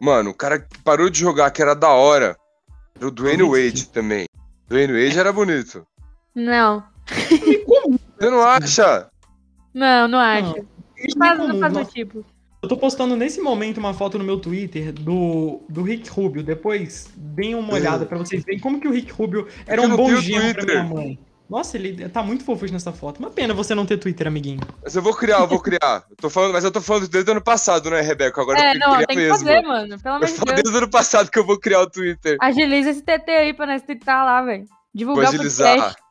Mano, o cara que parou de jogar, que era da hora. Era o Dwayne. Wade também. Dwayne Wade era bonito. Não. Você não acha? Não, não acho. Faz, é comum, não faz não- meu tipo. Eu tô postando nesse momento uma foto no meu Twitter do, do Rick Rubio. Depois deem uma olhada pra vocês verem como que o Rick Rubio era um bom genro pra minha mãe. Nossa, ele tá muito fofo nessa foto. Uma pena você não ter Twitter, amiguinho. Mas eu vou criar, eu vou criar. Eu tô falando, mas eu tô falando desde o ano passado, né, Rebeca? Agora É, eu tenho não, que tem criar que mesmo. fazer, mano. Pelo amor Eu de falo Deus. desde o ano passado que eu vou criar o Twitter. Agiliza esse TT aí pra nós twittar lá, velho. Vou Divulgar o agilizar. podcast.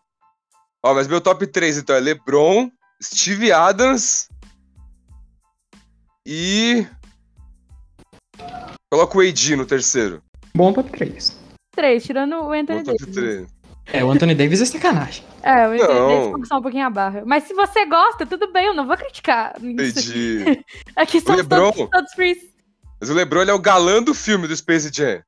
Ó, mas meu top 3, então, é LeBron, Steve Adams e... Coloca o AD no terceiro. Bom top 3. Três, tirando o Anthony Bom top Davis. 3. É, o Anthony Davis é sacanagem. É, o Anthony Não. Davis forçou um pouquinho a barra. Mas se você gosta, tudo bem, eu não vou criticar. AD. Aqui *laughs* são LeBron. todos, todos frees. Mas o LeBron ele é o galã do filme do Space Jam.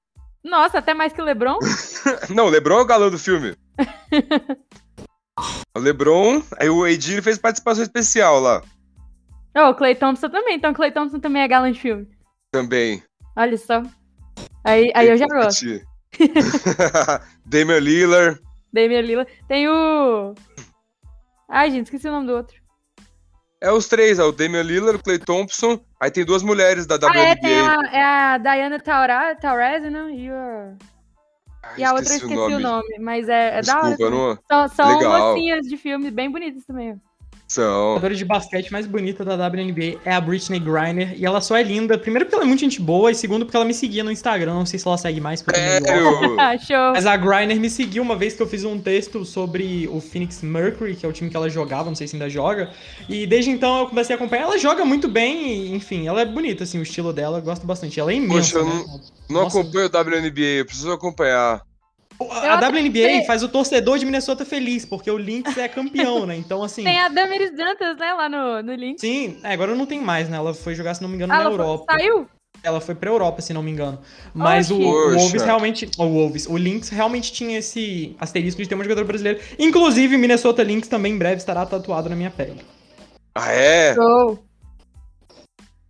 Nossa, até mais que o LeBron. *laughs* Não, o LeBron é o galã do filme. *laughs* o LeBron, aí o AD fez participação especial lá Oh, o Clay Thompson também. Então o Clay Thompson também é galã de filme. também. Olha só. Aí, aí eu já gosto. *laughs* Damian Lillard. Damian Lillard. Tem o... Ai, gente, esqueci o nome do outro. É os três, é o Damian Lillard, o Clay Thompson. Aí tem duas mulheres da Ah, é, WNBA. a, é a Diana Taura, Taurasi, né? E, a- Ai, e a outra eu esqueci o nome. Mas é, é da hora. Desculpa, não São, são Legal. mocinhas de filme bem bonitas também. A são. jogadora de basquete mais bonita da WNBA é a Britney Griner. E ela só é linda, primeiro porque ela é muito gente boa, e segundo porque ela me seguia no Instagram. Não sei se ela segue mais, off. Sério? Show. *laughs* Mas a Griner me seguiu uma vez que eu fiz um texto sobre o Phoenix Mercury, que é o time que ela jogava, não sei se ainda joga. E desde então eu comecei a acompanhar. Ela joga muito bem, e, enfim, ela é bonita, assim, o estilo dela, eu gosto bastante. Ela é imensa, Poxa, eu né? Não Nossa. acompanho o WNBA, eu preciso acompanhar. A WNBA faz o torcedor de Minnesota feliz, porque o Lynx é campeão, né? Então, assim. Tem a Damaris Dantas, né, lá no, no link. Sim, é, agora não tem mais, né? Ela foi jogar, se não me engano, Ah, na ela foi- Europa. saiu? Ela foi pra Europa, se não me engano. Mas o, Oxi. o Wolves realmente. O Wolves, o Lynx realmente tinha esse asterisco de ter um jogador brasileiro. Inclusive, Minnesota Lynx também em breve estará tatuado na minha pele. Ah, é? Show.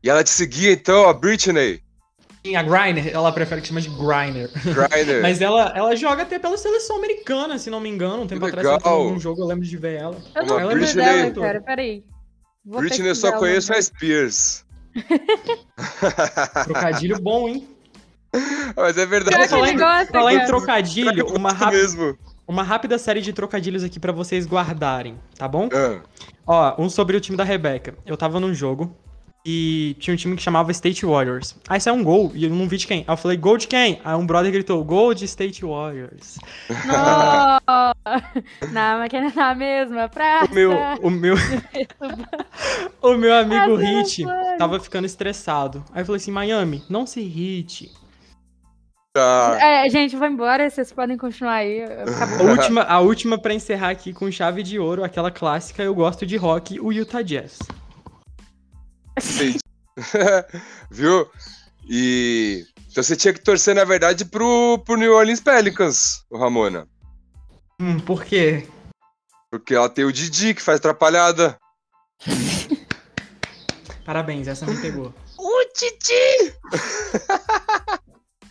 E ela te seguia então, a Britney Sim, a Griner, ela prefere que chama de Griner. Griner. *laughs* Mas ela, ela joga até pela seleção americana, se não me engano. Um tempo Que atrás ela algum jogo, eu lembro de ver ela. Eu não lembro Britney- dela, cara. Peraí. Vou Britney eu só o conheço a Spears. *laughs* *laughs* Trocadilho bom, hein? Mas é verdade. que Falar em, gosta, falar em trocadilho, uma, mesmo. uma rápida série de trocadilhos aqui pra vocês guardarem, tá bom? Ah, Ó, um sobre o time da Rebeca. Eu tava num jogo e tinha um time que chamava State Warriors. Aí saiu um gol e eu não vi de quem. Aí eu falei, gol de quem? Aí um brother gritou, gol de State Warriors. *laughs* Não, na máquina na mesma praça. *laughs* O meu, o meu, *laughs* o meu amigo Hit tava ficando estressado. Aí eu falei assim, Miami, não se irrite. tá. É, gente, vou embora, vocês podem continuar aí. A última, a última pra encerrar aqui com chave de ouro, aquela clássica, eu gosto de rock, o Utah Jazz. Entendi. *laughs* Viu? E. Então você tinha que torcer, na verdade, pro, pro New Orleans Pelicans, o Ramona. Hum, por quê? Porque ela tem o Didi que faz atrapalhada. *laughs* Parabéns, essa me pegou. O Didi!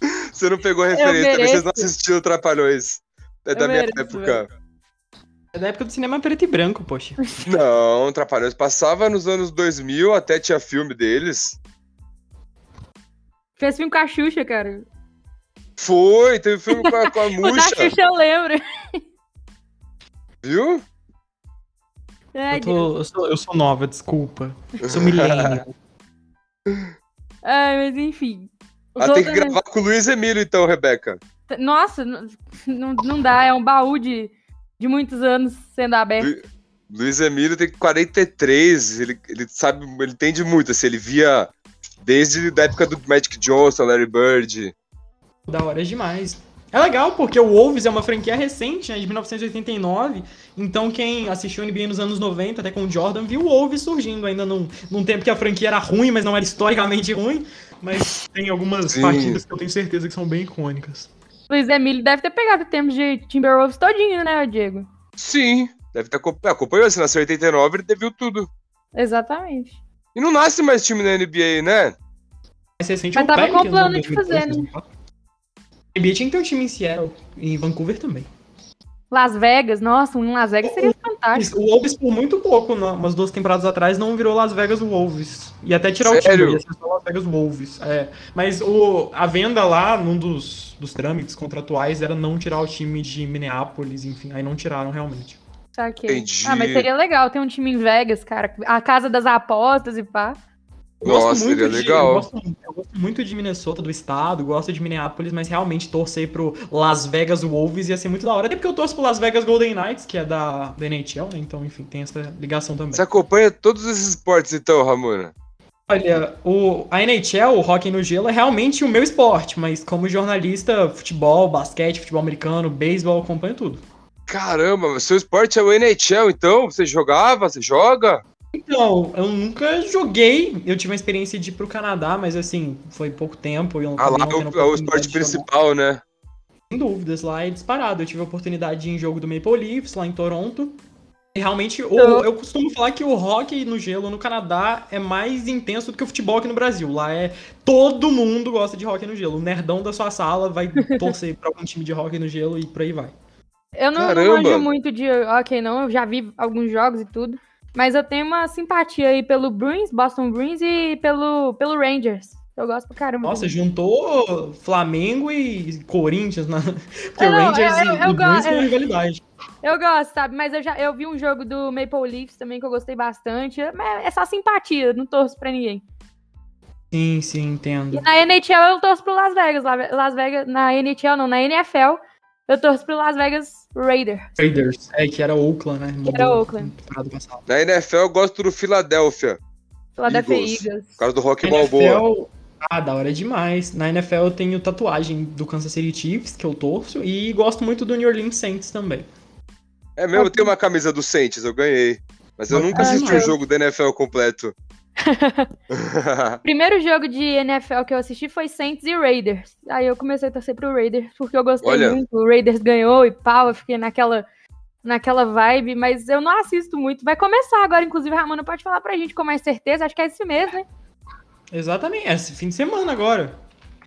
*laughs* você não pegou a referência, vocês não assistiram Trapalhões. É da Eu minha mereço, época. É da época do cinema preto e branco, poxa. *laughs* Não, Trapalhões passava nos anos 2000, até tinha filme deles. Fez filme com a Xuxa, cara. Foi, teve filme com a, com a *laughs* O da Muxa, Xuxa eu lembro. viu? Ai, Eu, tô- eu sou, eu sou nova, desculpa. Eu sou milênio. *laughs* Ai, mas enfim. Ah, tem que gravar com o Luiz Emílio, então, Rebeca. Nossa, não, não dá, é um baú de, de muitos anos sendo aberto. Lu- Luiz Emílio tem 43, ele, ele sabe, ele entende muito, assim, ele via desde a época do Magic Johnson, Larry Bird. da hora demais. É legal, porque o Wolves é uma franquia recente, né, de 1989. Então, quem assistiu a NBA nos anos 90, até com o Jordan, viu o Wolves surgindo ainda num, num tempo que a franquia era ruim, mas não era historicamente ruim. Mas tem algumas Sim. partidas que eu tenho certeza que são bem icônicas. Luiz Emílio deve ter pegado o tempo de Timberwolves todinho, né, Diego? Sim, deve ter acompanhado, acompanhou, se nasceu em 89, ele viu tudo. Exatamente. E não nasce mais time na NBA, né? Mais recente Mas o tava com plano né, de fazer, 2003, 2004. A NBA tinha que ter um time em Seattle, e em Vancouver também. Las Vegas, nossa, um em Las Vegas seria fantástico. O Wolves, por muito pouco, né, umas duas temporadas atrás, não virou Las Vegas Wolves. E até tirar Sério? o time, ia ser só Las Vegas Wolves. É. Mas o, a venda lá, num dos, dos trâmites contratuais, era não tirar o time de Minneapolis, enfim, aí não tiraram realmente. Saquei. Entendi. Ah, mas seria legal ter um time em Vegas, cara. A casa das apostas e pá. Eu gosto Nossa, muito seria de- legal. Eu gosto, eu gosto muito de Minnesota, do estado, gosto de Minneapolis, mas realmente torcer pro Las Vegas Wolves ia ser muito da hora. Até porque eu torço pro Las Vegas Golden Knights, que é da, da NHL, né? Então, enfim, tem essa ligação também. Você acompanha todos esses esportes então, Ramona? Olha, o, a NHL, o hockey no gelo, é realmente o meu esporte, mas como jornalista, futebol, basquete, futebol americano, beisebol, eu acompanho tudo. Caramba, seu esporte é o NHL, então? Você jogava? Você joga? Então, eu nunca joguei. Eu tive uma experiência de ir pro Canadá, mas assim, foi pouco tempo. Eu Ah, lá não é o, é esporte principal, né? Sem dúvidas, lá é disparado. Eu tive a oportunidade de ir em jogo do Maple Leafs, lá em Toronto. E realmente, o- Eu- eu costumo falar que o hockey no gelo no Canadá é mais intenso do que o futebol aqui no Brasil. Lá é. Todo mundo gosta de hockey no gelo. O nerdão da sua sala vai torcer pra algum time de hockey no gelo e por aí vai. Eu não, não Caramba! manjo muito de hockey, não. Eu já vi alguns jogos e tudo. Mas eu tenho uma simpatia aí pelo Bruins, Boston Bruins e pelo, pelo Rangers. Eu gosto pra caramba. Nossa, juntou Flamengo e Corinthians, na... *laughs* porque Eu o não, Rangers eu- e eu- eu o Bruins rivalidade. Eu gosto, sabe? Mas eu já eu vi um jogo do Maple Leafs também que eu gostei bastante. Mas é só simpatia, não torço pra ninguém. Sim, sim, entendo. E na NHL eu torço pro Las Vegas. La- Las Vegas, na NHL não, na NFL eu torço pro Las Vegas Raiders. Raiders, é, que era Oakland, né? Que era Oakland. na NFL eu gosto do Philadelphia, Philadelphia Eagles. Eagles. por causa do rock balboa. NFL, ah, da hora demais. Na NFL eu tenho tatuagem do Kansas City Chiefs, que eu torço, e gosto muito do New Orleans Saints também. É mesmo, eu tenho uma camisa do Saints, eu ganhei. Mas eu nunca assisti um não. jogo da NFL completo. *laughs* Primeiro jogo de NFL que eu assisti foi Saints e Raiders. Aí eu comecei a torcer pro Raiders, porque eu gostei Olha. muito. O Raiders ganhou e pau, eu fiquei naquela, naquela vibe, mas eu não assisto muito. Vai começar agora, inclusive, Ramona pode falar pra gente com mais certeza. Acho que é esse mês, né? Exatamente, é esse fim de semana agora.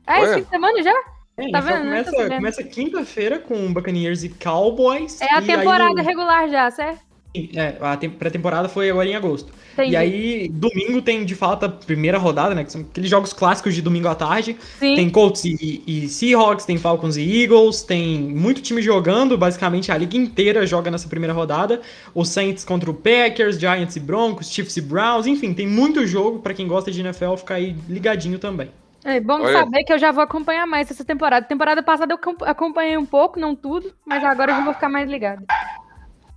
É esse fim de semana já? É, Tá vendo? Tô começa, começa quinta-feira com Buccaneers e Cowboys. É a e temporada aí, regular já, certo? É, a tem- pré-temporada foi agora em agosto. Entendi. E aí, domingo tem de fato a primeira rodada, né? Que são aqueles jogos clássicos de domingo à tarde. Sim. Tem Colts e, e Seahawks, tem Falcons e Eagles, tem muito time jogando, basicamente a liga inteira joga nessa primeira rodada. O Saints contra o Packers, Giants e Broncos, Chiefs e Browns, enfim, tem muito jogo pra quem gosta de NFL ficar aí ligadinho também. É bom Olha. saber que eu já vou acompanhar mais essa temporada. Temporada passada eu acom- acompanhei um pouco, não tudo, mas agora eu já vou ficar mais ligado.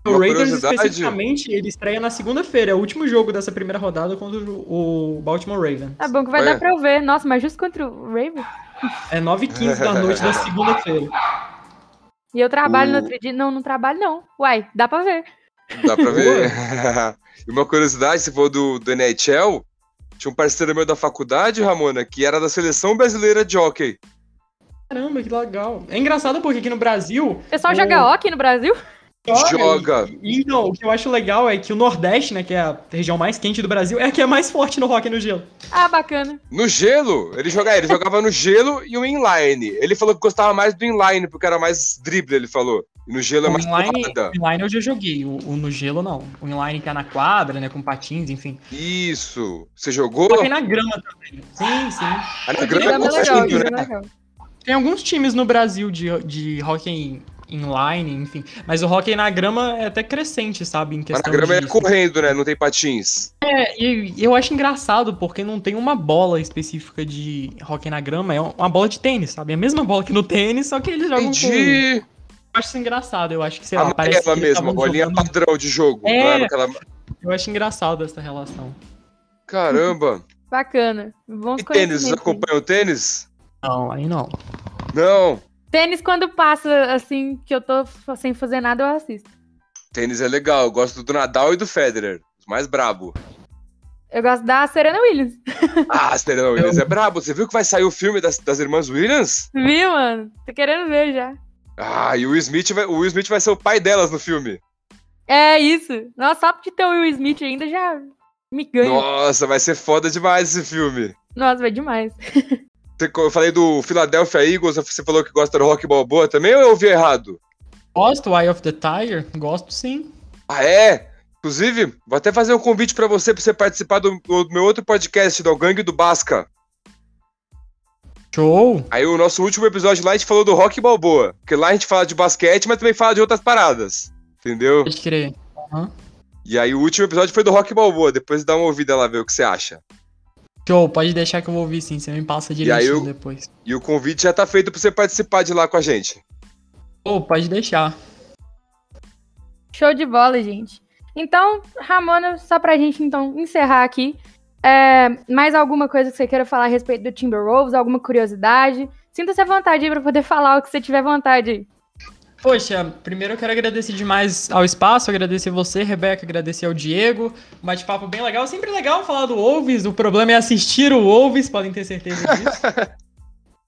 O Raiders, especificamente, ele estreia na segunda-feira, é o último jogo dessa primeira rodada contra o o Baltimore Ravens. Tá bom que vai Olha. dar pra eu ver. Nossa, mas justo contra o Ravens? É 9h15 da noite da segunda-feira. E eu trabalho O- no outro dia. Não, não trabalho não. Uai, dá pra ver. Dá pra ver. *laughs* e uma curiosidade, se for do, do NHL, tinha um parceiro meu da faculdade, Ramona, que era da seleção brasileira de hockey. Caramba, que legal. É engraçado porque aqui no Brasil. O pessoal O- joga hockey no Brasil? Joga. E, então, o que eu acho legal é que o Nordeste, né, que é a região mais quente do Brasil, é a que é mais forte no hockey no gelo. Ah, bacana. No gelo, ele jogava, ele jogava no gelo e o inline. Ele falou que gostava mais do inline, porque era mais drible, ele falou. E no gelo é mais inline, porrada. o inline eu já joguei, o, o no gelo não. O inline que é na quadra, né, com patins, enfim. Isso. Você jogou? Joguei na grama também. Sim, sim. Ah, na grama é Grama é legal, é né? legal. Tem alguns times no Brasil de, de hockey inline, enfim. Mas o hockey na grama é até crescente, sabe? Em questão na grama de... é correndo, né? Não tem patins. É, e eu acho engraçado porque não tem uma bola específica de hockey na grama, é uma bola de tênis, sabe? É a mesma bola que no tênis, só que eles jogam com... Entendi. Eu acho isso engraçado, eu acho que, sei lá, parece que Amarela eles mesmo, a bolinha jogando- padrão de jogo. É. Aquela... Eu acho engraçado essa relação. Caramba. Bacana. Bons E tênis, acompanha o tênis? Não, aí não. Não. Tênis, quando passa, assim, que eu tô sem fazer nada, eu assisto. Tênis é legal, eu gosto do Nadal e do Federer. Os mais brabo. Eu gosto da Serena Williams. *laughs* Ah, Serena Williams é brabo. Você viu que vai sair o filme das, das irmãs Williams? Viu, mano? Tô querendo ver já. Ah, e o Will Smith vai, o Will Smith vai ser o pai delas no filme. É isso. Nossa, só de ter o Will Smith ainda já me ganha. Nossa, vai ser foda demais esse filme. Nossa, vai demais. *laughs* Eu falei do Philadelphia Eagles, você falou que gosta do rock balboa também ou eu ouvi errado? Gosto, Eye of the Tiger? Gosto sim. Ah, é? Inclusive, vou até fazer um convite pra você, pra você participar do, do meu outro podcast, do Gangue do Basca. Show! Aí o nosso último episódio lá a gente falou do rock balboa. Porque lá a gente fala de basquete, mas também fala de outras paradas. Entendeu? Pode crer. Uhum. E aí o último episódio foi do Rock Balboa. Depois dá uma ouvida lá, ver o que você acha. Show, pode deixar que eu vou ouvir sim. Você me passa direitinho depois. E o convite já tá feito pra você participar de lá com a gente. Pô, pode deixar. Show de bola, gente. Então, Ramona, só pra gente então encerrar aqui, é, mais alguma coisa que você queira falar a respeito do Timberwolves, alguma curiosidade? Sinta-se à vontade aí pra poder *laughs* falar o que você tiver vontade aí. Poxa, primeiro eu quero agradecer demais ao espaço, agradecer você, Rebeca, agradecer ao Diego. Um bate-papo bem legal. Sempre legal falar do Wolves, o problema é assistir o Wolves, podem ter certeza disso. *laughs*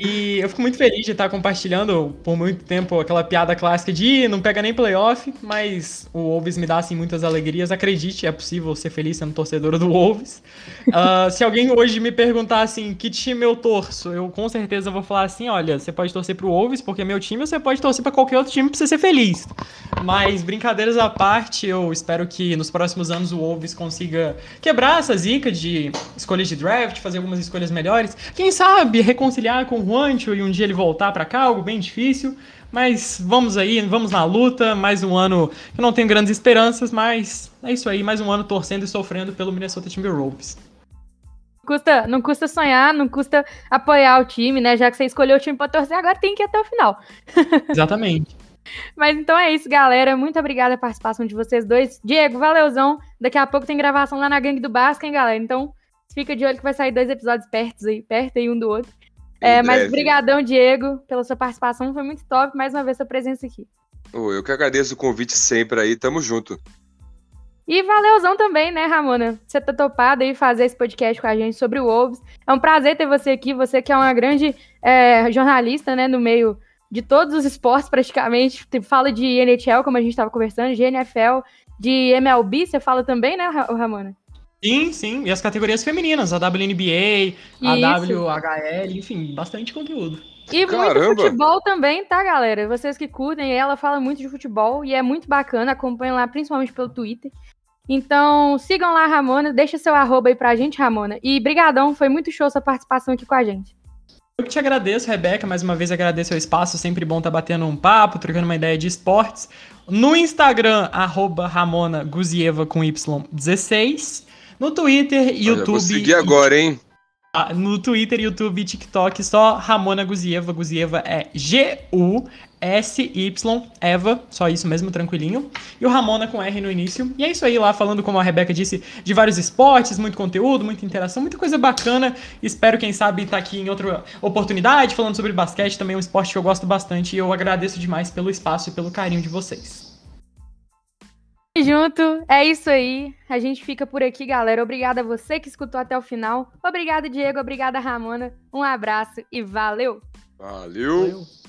E eu fico muito feliz de estar compartilhando por muito tempo aquela piada clássica de "Ih, não pega nem playoff, mas o Wolves me dá assim muitas alegrias. Acredite, é possível ser feliz sendo torcedora do Wolves. Ah, se alguém hoje me perguntar assim, que time eu torço, eu com certeza vou falar assim, olha, você pode torcer pro Wolves porque é meu time, ou você pode torcer pra qualquer outro time pra você ser feliz. Mas brincadeiras à parte, eu espero que nos próximos anos o Wolves consiga quebrar essa zica de escolhas de draft, fazer algumas escolhas melhores. Quem sabe reconciliar com o e um dia ele voltar pra cá, algo bem difícil. Mas vamos aí, vamos na luta. Mais um ano, eu não tenho grandes esperanças, mas é isso aí, mais um ano torcendo e sofrendo pelo Minnesota Timberwolves. Custa, não custa sonhar, não custa apoiar o time, né? Já que você escolheu o time pra torcer, agora tem que ir até o final. *laughs* Exatamente. Mas então é isso, galera. Muito obrigada a participação de vocês dois. Diego, valeuzão. Daqui a pouco tem gravação lá na Gangue do Basca, hein, galera? Então fica de olho que vai sair dois episódios perto aí, perto aí um do outro. É, mas breve. brigadão, Diego, pela sua participação. Foi muito top. Mais uma vez, sua presença aqui. Ô, eu que agradeço o convite sempre aí, tamo junto. E valeuzão também, né, Ramona? Você tá topada aí fazer esse podcast com a gente sobre o Wolves. É um prazer ter você aqui. Você que é uma grande é, jornalista, né, no meio de todos os esportes, praticamente. Te- Fala de NHL, como a gente tava conversando, de NFL, de MLB, você fala também, né, Ra- Ramona? Sim, sim. E as categorias femininas, a WNBA, a Isso. WHL, enfim, bastante conteúdo. E muito Caramba! futebol também, tá, galera? Vocês que curtem, ela fala muito de futebol e é muito bacana, acompanhem lá, principalmente pelo Twitter. Então, sigam lá a Ramona, deixa seu arroba aí pra gente, Ramona. E brigadão, foi muito show sua participação aqui com a gente. Eu que te agradeço, Rebeca, mais uma vez agradeço o espaço, sempre bom estar batendo um papo, trocando uma ideia de esportes. No Instagram, arroba Ramona Guzieva com Y16. No Twitter, Olha, YouTube. vou seguir agora, hein? Ah, No Twitter, YouTube e TikTok, só Ramona Guzieva. Guzieva é G-U-S-Y, Eva, só isso mesmo, tranquilinho. E o Ramona com R no início. E é isso aí lá, falando, como a Rebeca disse, de vários esportes, muito conteúdo, muita interação, muita coisa bacana. Espero, quem sabe, estar aqui em outra oportunidade, falando sobre basquete, também é um esporte que eu gosto bastante. E eu agradeço demais pelo espaço e pelo carinho de vocês. Junto, é isso aí. A gente fica por aqui, galera. Obrigada a você que escutou até o final. Obrigada, Diego. Obrigada, Ramona. Um abraço e valeu! Valeu. Valeu.